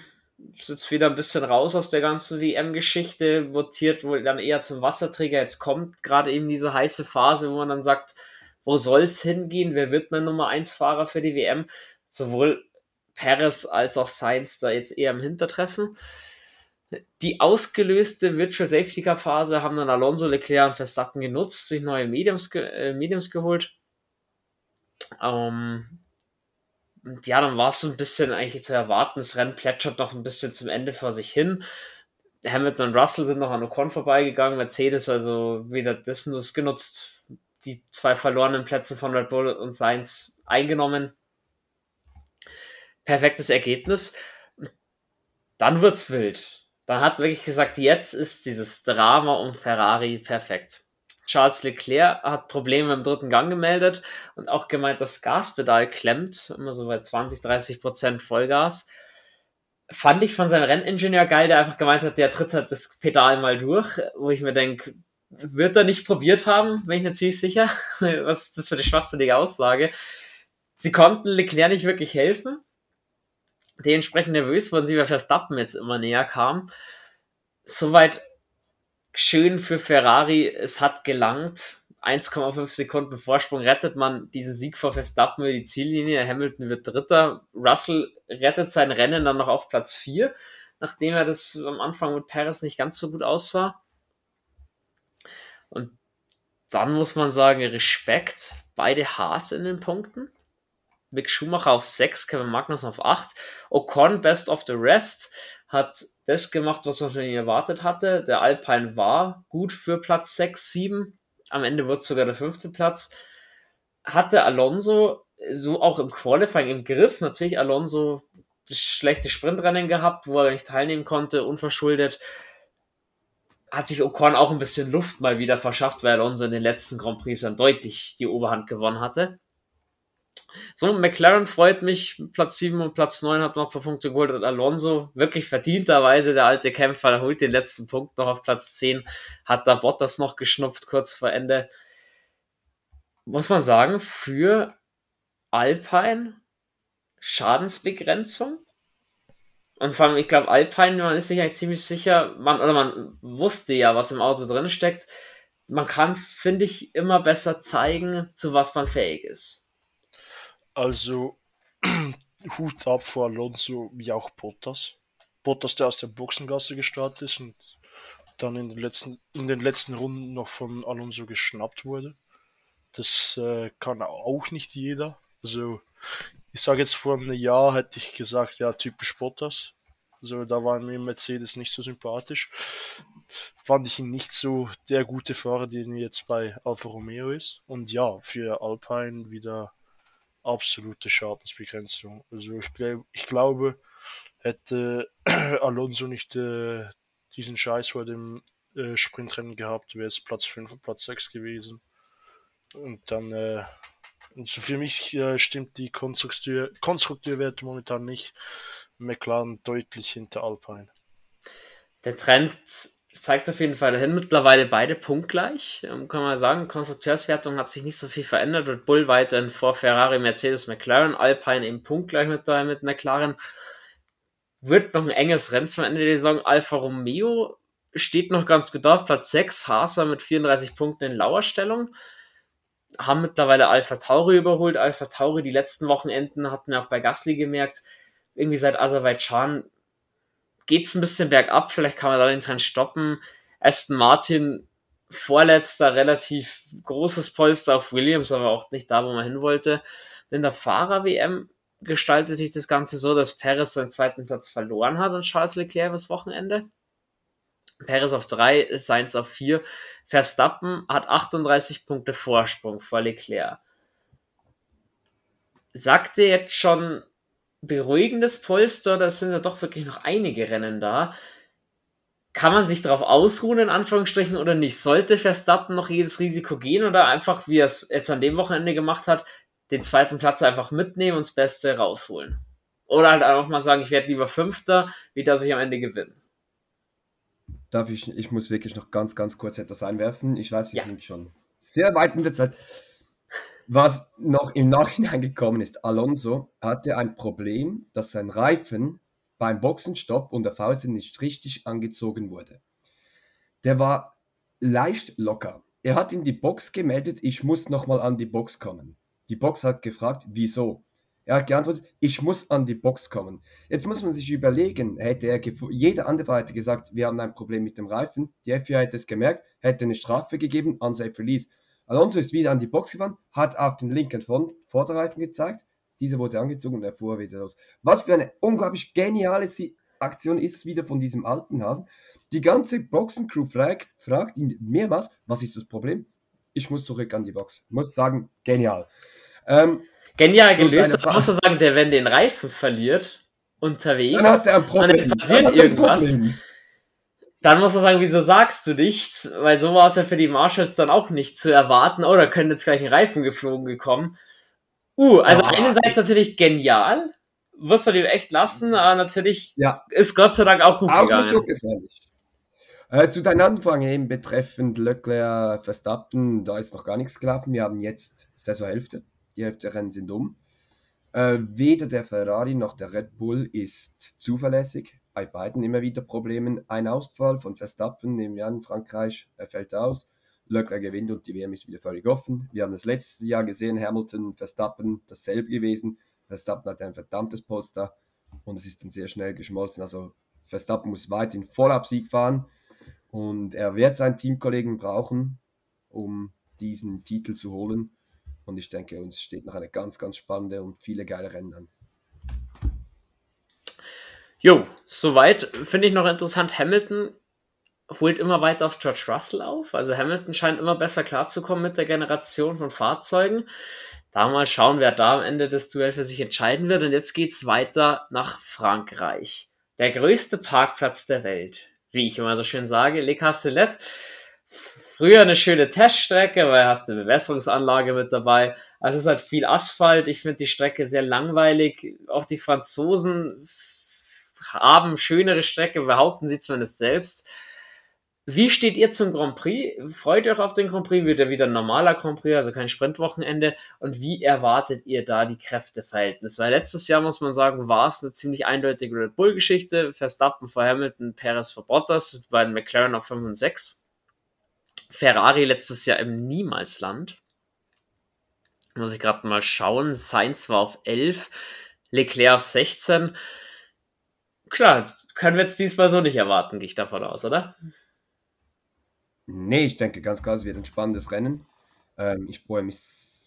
Speaker 1: ist jetzt wieder ein bisschen raus aus der ganzen WM-Geschichte, votiert wohl dann eher zum Wasserträger. Jetzt kommt gerade eben diese heiße Phase, wo man dann sagt, wo soll es hingehen? Wer wird mein Nummer 1 Fahrer für die WM? Sowohl Perez als auch Sainz da jetzt eher im Hintertreffen. Die ausgelöste Virtual Safety Car Phase haben dann Alonso, Leclerc und Verstappen genutzt, sich neue Mediums, ge äh, Mediums geholt. Ähm, und ja, dann war es so ein bisschen eigentlich zu erwarten. Das Rennen plätschert noch ein bisschen zum Ende vor sich hin. Hamilton und Russell sind noch an Ocon vorbeigegangen. Mercedes also wieder das genutzt, die zwei verlorenen Plätze von Red Bull und Sainz eingenommen. Perfektes Ergebnis. Dann wird's wild. Dann hat wirklich gesagt, jetzt ist dieses Drama um Ferrari perfekt. Charles Leclerc hat Probleme im dritten Gang gemeldet und auch gemeint, das Gaspedal klemmt, immer so bei 20, 30 Prozent Vollgas. Fand ich von seinem Renningenieur geil, der einfach gemeint hat, der tritt halt das Pedal mal durch, wo ich mir denke, wird er nicht probiert haben, bin ich mir ziemlich sicher. Was ist das für eine schwachsinnige Aussage? Sie konnten Leclerc nicht wirklich helfen. Dementsprechend nervös wurden sie, weil Verstappen jetzt immer näher kam. Soweit schön für Ferrari, es hat gelangt. 1,5 Sekunden Vorsprung rettet man diesen Sieg vor Verstappen über die Ziellinie. Hamilton wird Dritter. Russell rettet sein Rennen dann noch auf Platz 4, nachdem er das am Anfang mit Paris nicht ganz so gut aussah. Und dann muss man sagen, Respekt. Beide Haas in den Punkten. Mick Schumacher auf 6, Kevin Magnus auf 8. Ocon best of the rest hat das gemacht, was man von ihm erwartet hatte. Der Alpine war gut für Platz 6, 7. Am Ende wird sogar der fünfte Platz. Hatte Alonso so auch im Qualifying im Griff. Natürlich Alonso das schlechte Sprintrennen gehabt, wo er nicht teilnehmen konnte, unverschuldet. Hat sich Ocon auch ein bisschen Luft mal wieder verschafft, weil Alonso in den letzten Grand Prix dann deutlich die Oberhand gewonnen hatte. So, McLaren freut mich. Platz 7 und Platz 9 hat noch ein paar Punkte geholt. Und Alonso, wirklich verdienterweise, der alte Kämpfer, der holt den letzten Punkt noch auf Platz 10. Hat da Bottas noch geschnupft kurz vor Ende. Muss man sagen, für Alpine Schadensbegrenzung. Und vor allem, ich glaube, Alpine, man ist sich eigentlich ziemlich sicher, man, oder man wusste ja, was im Auto drin steckt. Man kann es, finde ich, immer besser zeigen, zu was man fähig ist.
Speaker 2: Also Hut ab vor Alonso wie auch Bottas. Bottas, der aus der Boxengasse gestartet ist und dann in den letzten, in den letzten Runden noch von Alonso geschnappt wurde. Das äh, kann auch nicht jeder. Also ich sage jetzt vor einem Jahr hätte ich gesagt, ja, typisch Bottas. Also da war mir Mercedes nicht so sympathisch. Fand ich ihn nicht so der gute Fahrer, den er jetzt bei Alfa Romeo ist. Und ja, für Alpine wieder absolute Schadensbegrenzung. Also ich, glaub, ich glaube, hätte Alonso nicht äh, diesen Scheiß vor dem äh, Sprintrennen gehabt, wäre es Platz 5 und Platz 6 gewesen. Und dann, äh, also für mich äh, stimmt die Konstrukteur, Konstrukteurwerte momentan nicht. McLaren deutlich hinter Alpine.
Speaker 1: Der Trend es zeigt auf jeden Fall dahin. Mittlerweile beide punktgleich. Ähm, kann man sagen, Konstrukteurswertung hat sich nicht so viel verändert. Red Bull weiterhin vor Ferrari, Mercedes, McLaren, Alpine eben punktgleich mit, mit McLaren. Wird noch ein enges Rennen zum Ende der Saison. Alfa Romeo steht noch ganz gut auf. Platz 6, Haas mit 34 Punkten in Lauerstellung. Haben mittlerweile Alpha Tauri überholt. Alpha Tauri die letzten Wochenenden hatten wir auch bei Gasly gemerkt. Irgendwie seit Aserbaidschan geht es ein bisschen bergab, vielleicht kann man da den Trend stoppen. Aston Martin vorletzter, relativ großes Polster auf Williams, aber auch nicht da, wo man hin wollte. In der Fahrer-WM gestaltet sich das Ganze so, dass Perez seinen zweiten Platz verloren hat und Charles Leclerc das Wochenende. Perez auf 3, Sainz auf 4. Verstappen hat 38 Punkte Vorsprung vor Leclerc. Sagt ihr jetzt schon beruhigendes Polster, da sind ja doch wirklich noch einige Rennen da. Kann man sich darauf ausruhen, in Anführungsstrichen, oder nicht? Sollte Verstappen noch jedes Risiko gehen oder einfach, wie er es jetzt an dem Wochenende gemacht hat, den zweiten Platz einfach mitnehmen und das Beste rausholen? Oder halt einfach mal sagen, ich werde lieber Fünfter, wie dass ich am Ende gewinne.
Speaker 3: Darf ich, ich muss wirklich noch ganz, ganz kurz etwas einwerfen. Ich weiß, wir ja. sind schon sehr weit in der Zeit. Was noch im Nachhinein gekommen ist, Alonso hatte ein Problem, dass sein Reifen beim Boxenstopp und der Faust nicht richtig angezogen wurde. Der war leicht locker. Er hat in die Box gemeldet, ich muss nochmal an die Box kommen. Die Box hat gefragt, wieso? Er hat geantwortet, ich muss an die Box kommen. Jetzt muss man sich überlegen, hätte er jeder andere hätte gesagt, wir haben ein Problem mit dem Reifen, die FIA hätte es gemerkt, hätte eine Strafe gegeben, unsafe release. Alonso ist wieder an die Box gefahren, hat auf den linken Vorderreifen gezeigt. Dieser wurde angezogen und er fuhr wieder los. Was für eine unglaublich geniale Aktion ist es wieder von diesem alten Hasen. Die ganze Boxencrew fragt, fragt ihn mehrmals, was ist das Problem? Ich muss zurück an die Box. Muss sagen, genial.
Speaker 1: Ähm, genial gelöst, aber muss er sagen, der, wenn den Reifen verliert, unterwegs, dann hat er ein Problem. und es passiert irgendwas, Problem dann muss er sagen, wieso sagst du nichts? Weil so war es ja für die Marshalls dann auch nicht zu erwarten. Oh, da können jetzt gleich ein Reifen geflogen gekommen. Uh, also ja. einerseits natürlich genial, muss man ihm echt lassen, aber natürlich ja. ist Gott sei Dank auch gut auch gegangen. So gefährlich.
Speaker 3: Äh, zu deinem Anfang eben betreffend Leclerc Verstappen, da ist noch gar nichts gelaufen. Wir haben jetzt Saisonhälfte. Die Hälfte der Rennen sind um. Äh, weder der Ferrari noch der Red Bull ist zuverlässig bei beiden immer wieder Probleme. Ein Ausfall von Verstappen, nehmen wir an, Frankreich, er fällt aus. Leclerc gewinnt und die WM ist wieder völlig offen. Wir haben das letzte Jahr gesehen, Hamilton, Verstappen, dasselbe gewesen. Verstappen hat ein verdammtes Polster und es ist dann sehr schnell geschmolzen. Also Verstappen muss weiterhin voll auf Sieg fahren und er wird seinen Teamkollegen brauchen, um diesen Titel zu holen. Und ich denke, uns steht noch eine ganz, ganz spannende und viele geile Rennen an.
Speaker 1: Jo, soweit finde ich noch interessant. Hamilton holt immer weiter auf George Russell auf. Also Hamilton scheint immer besser klarzukommen mit der Generation von Fahrzeugen. Da mal schauen, wer da am Ende des Duell für sich entscheiden wird. Und jetzt geht's weiter nach Frankreich. Der größte Parkplatz der Welt. Wie ich immer so schön sage, Le Castellet. Früher eine schöne Teststrecke, weil du hast eine Bewässerungsanlage mit dabei. Also es ist halt viel Asphalt. Ich finde die Strecke sehr langweilig. Auch die Franzosen haben schönere Strecke, behaupten sie zumindest selbst. Wie steht ihr zum Grand Prix? Freut ihr euch auf den Grand Prix? Wird er wieder ein normaler Grand Prix, also kein Sprintwochenende? Und wie erwartet ihr da die Kräfteverhältnisse? Weil letztes Jahr, muss man sagen, war es eine ziemlich eindeutige Red Bull-Geschichte. Verstappen vor Hamilton, Perez vor Bottas, bei den McLaren auf 5 und 6. Ferrari letztes Jahr im Niemalsland. Muss ich gerade mal schauen. Sainz war auf 11, Leclerc auf 16 klar, können wir jetzt diesmal so nicht erwarten, gehe ich davon aus, oder?
Speaker 3: Nee, ich denke ganz klar, es wird ein spannendes Rennen. Ähm, ich freue mich,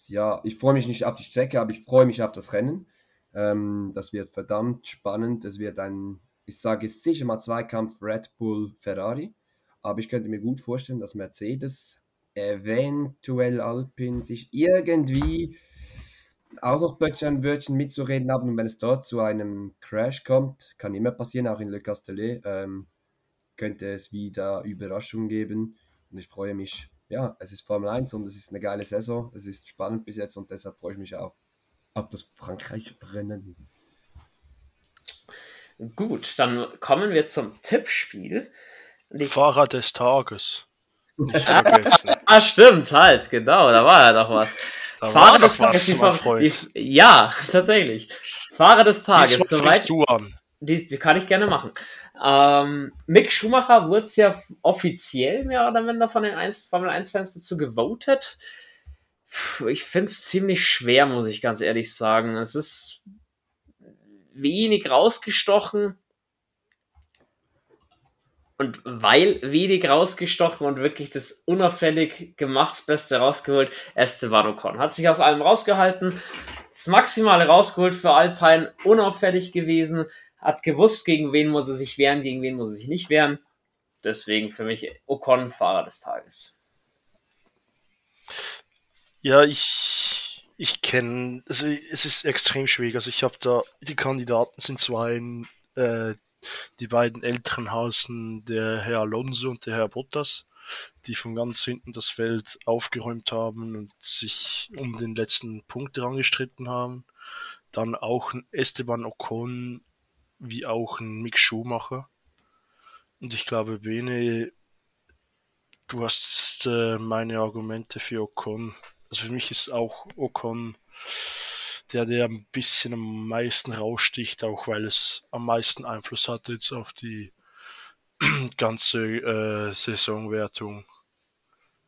Speaker 3: ja, ich freue mich nicht auf die Strecke, aber ich freue mich auf das Rennen. Ähm, das wird verdammt spannend. Es wird ein, ich sage sicher mal Zweikampf Red Bull Ferrari. Aber ich könnte mir gut vorstellen, dass Mercedes, eventuell Alpine sich irgendwie auch noch plötzlich ein Wörtchen mitzureden haben. Und wenn es dort zu einem Crash kommt, kann immer passieren, auch in Le Castellet, ähm, könnte es wieder Überraschungen geben. Und ich freue mich, ja, es ist Formel 1 und es ist eine geile Saison. Es ist spannend bis jetzt und deshalb freue ich mich auch auf das Frankreich-Rennen.
Speaker 1: Gut, dann kommen wir zum Tippspiel.
Speaker 2: Die Fahrer des Tages.
Speaker 1: Nicht vergessen. ah, stimmt, halt, genau, da war ja doch was. Da Fahrer des Tages. Die, die, ja, tatsächlich. Fahrer des Tages.
Speaker 2: Dies soweit, du an.
Speaker 1: Die, die kann ich gerne machen. Ähm, Mick Schumacher wurde es ja offiziell mehr oder minder von den 1, Formel 1-Fans dazu gewotet. Ich finde es ziemlich schwer, muss ich ganz ehrlich sagen. Es ist wenig rausgestochen. Und weil wenig rausgestochen und wirklich das unauffällig gemachts Beste rausgeholt, Esteban Ocon. Hat sich aus allem rausgehalten. das Maximale rausgeholt für Alpine, unauffällig gewesen, hat gewusst, gegen wen muss er sich wehren, gegen wen muss er sich nicht wehren. Deswegen für mich Ocon Fahrer des Tages.
Speaker 2: Ja, ich, ich kenne, also es ist extrem schwierig. Also ich habe da, die Kandidaten sind zwei, äh, die beiden älteren Hausen, der Herr Alonso und der Herr Bottas, die von ganz hinten das Feld aufgeräumt haben und sich um den letzten Punkt angestritten haben. Dann auch ein Esteban Ocon, wie auch ein Mick Schumacher. Und ich glaube, Bene, du hast äh, meine Argumente für Ocon also für mich ist auch Ocon der, der ein bisschen am meisten raussticht, auch weil es am meisten Einfluss hat jetzt auf die ganze äh, Saisonwertung.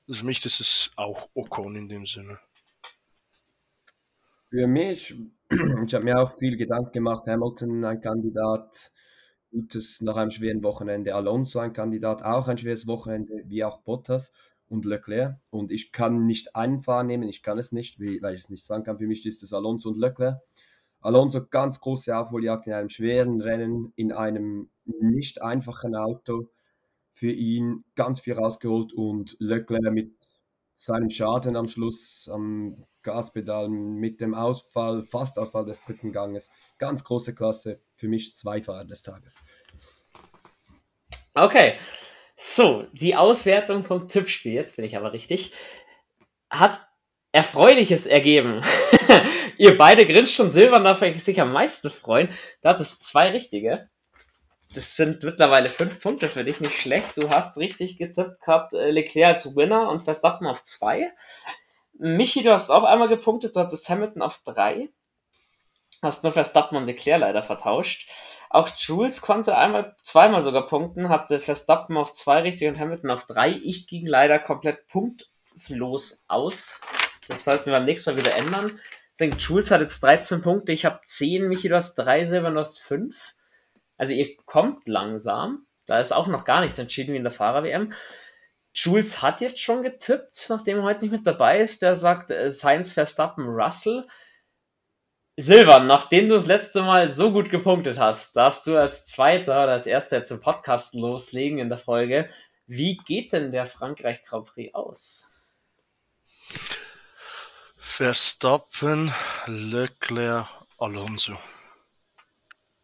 Speaker 2: Also für mich ist es auch Ocon in dem Sinne.
Speaker 3: Für mich, ich habe mir auch viel Gedanken gemacht, Hamilton ein Kandidat, gutes nach einem schweren Wochenende, Alonso ein Kandidat, auch ein schweres Wochenende, wie auch Bottas und Leclerc. Und ich kann nicht einen Fahrer nehmen, ich kann es nicht, weil ich es nicht sagen kann. Für mich ist es Alonso und Leclerc. Alonso ganz große Aufholjagd in einem schweren Rennen, in einem nicht einfachen Auto. Für ihn ganz viel rausgeholt und Leclerc mit seinem Schaden am Schluss am Gaspedal, mit dem Ausfall, fast Ausfall des dritten Ganges. Ganz große Klasse. Für mich zwei Fahrer des Tages.
Speaker 1: Okay, so, die Auswertung vom Tippspiel, jetzt bin ich aber richtig, hat Erfreuliches ergeben. Ihr beide grinst schon Silber, darf ich sich am meisten freuen. Da hat es zwei richtige. Das sind mittlerweile fünf Punkte für dich, nicht schlecht. Du hast richtig getippt gehabt, äh, Leclerc als Winner und Verstappen auf zwei. Michi, du hast auch einmal gepunktet, du hattest Hamilton auf drei. Hast nur Verstappen und Leclerc leider vertauscht. Auch Jules konnte einmal, zweimal sogar punkten, hatte Verstappen auf zwei richtig und Hamilton auf drei. Ich ging leider komplett punktlos aus. Das sollten wir beim nächsten Mal wieder ändern. Ich denke, Jules hat jetzt 13 Punkte, ich habe 10, Michi, du hast 3 Silber, du hast 5. Also ihr kommt langsam. Da ist auch noch gar nichts entschieden wie in der Fahrer-WM. Jules hat jetzt schon getippt, nachdem er heute nicht mit dabei ist. Der sagt äh, Science Verstappen Russell. Silvan, nachdem du das letzte Mal so gut gepunktet hast, darfst du als Zweiter oder als Erster jetzt im Podcast loslegen in der Folge. Wie geht denn der Frankreich Grand Prix aus?
Speaker 2: Verstappen, Leclerc, Alonso.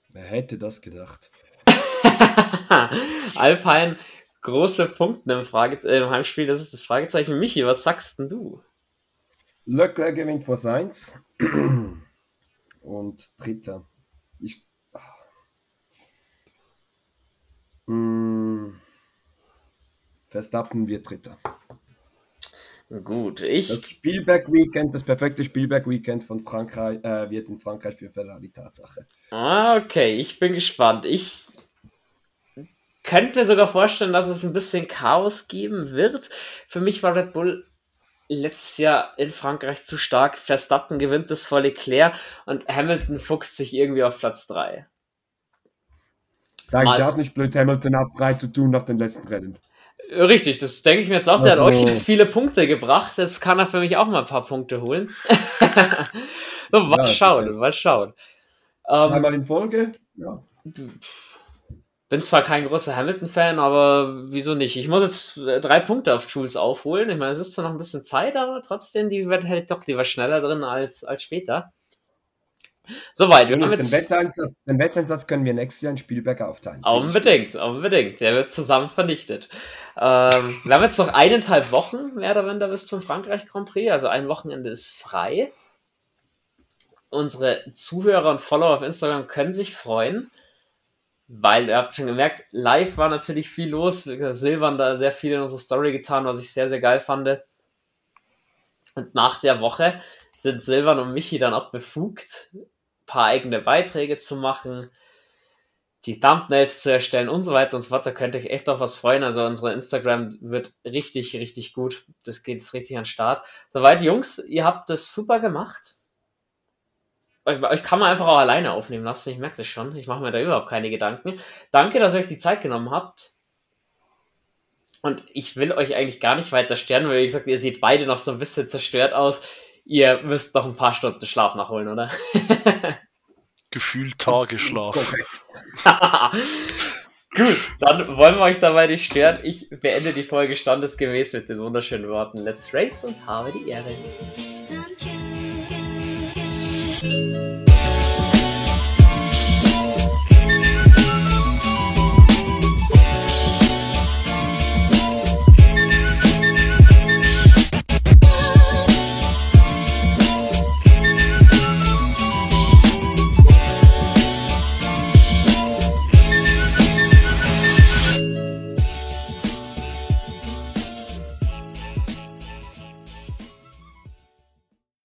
Speaker 3: Wer hätte das gedacht?
Speaker 1: Alpine, große Punkte im, Frage im Heimspiel, das ist das Fragezeichen. Michi, was sagst denn du?
Speaker 3: Leclerc gewinnt vor Sainz und Dritter. Ich. Hm, Verstappen wird Dritter.
Speaker 1: Gut, ich.
Speaker 3: Das Spielberg-Weekend, das perfekte Spielberg-Weekend von Frankreich äh, wird in Frankreich für Ferrari Tatsache.
Speaker 1: Ah, okay, ich bin gespannt. Ich könnte mir sogar vorstellen, dass es ein bisschen Chaos geben wird. Für mich war Red Bull letztes Jahr in Frankreich zu stark. Verstappen gewinnt das vor Leclerc und Hamilton fuchst sich irgendwie auf Platz 3.
Speaker 3: Sage ich auch nicht blöd, Hamilton hat 3 zu tun nach den letzten Rennen.
Speaker 1: Richtig, das denke ich mir jetzt auch. Der also, hat euch jetzt viele Punkte gebracht. Jetzt kann er für mich auch mal ein paar Punkte holen. so, mal ja, schauen, mal schauen.
Speaker 3: Ähm, Einmal in Folge? Ja
Speaker 1: bin zwar kein großer Hamilton-Fan, aber wieso nicht? Ich muss jetzt äh, drei Punkte auf Jules aufholen. Ich meine, es ist zwar noch ein bisschen Zeit, aber trotzdem, die wird halt doch lieber schneller drin als, als später. Soweit.
Speaker 3: Den, Wetteinsatz, den Wetteinsatz können wir nächstes Jahr in Spielberg aufteilen.
Speaker 1: Unbedingt, unbedingt. Der wird zusammen vernichtet. Ähm, wir haben jetzt noch eineinhalb Wochen, mehr oder weniger, bis zum Frankreich Grand Prix. Also ein Wochenende ist frei. Unsere Zuhörer und Follower auf Instagram können sich freuen weil ihr habt schon gemerkt, live war natürlich viel los. Silvan da sehr viel in unsere Story getan, was ich sehr, sehr geil fand. Und nach der Woche sind Silvan und Michi dann auch befugt, ein paar eigene Beiträge zu machen, die Thumbnails zu erstellen und so weiter und so fort. Da könnt ihr euch echt auf was freuen. Also unsere Instagram wird richtig, richtig gut. Das geht jetzt richtig an den Start. Soweit, Jungs, ihr habt das super gemacht euch, euch kann man einfach auch alleine aufnehmen lassen. Ich merke das schon. Ich mache mir da überhaupt keine Gedanken. Danke, dass ihr euch die Zeit genommen habt. Und ich will euch eigentlich gar nicht weiter stören, weil wie gesagt, ihr seht beide noch so ein bisschen zerstört aus. Ihr müsst noch ein paar Stunden Schlaf nachholen, oder?
Speaker 2: Gefühlt Tagesschlaf.
Speaker 1: Gut, dann wollen wir euch dabei nicht stören. Ich beende die Folge standesgemäß mit den wunderschönen Worten Let's Race und habe die Ehre. Música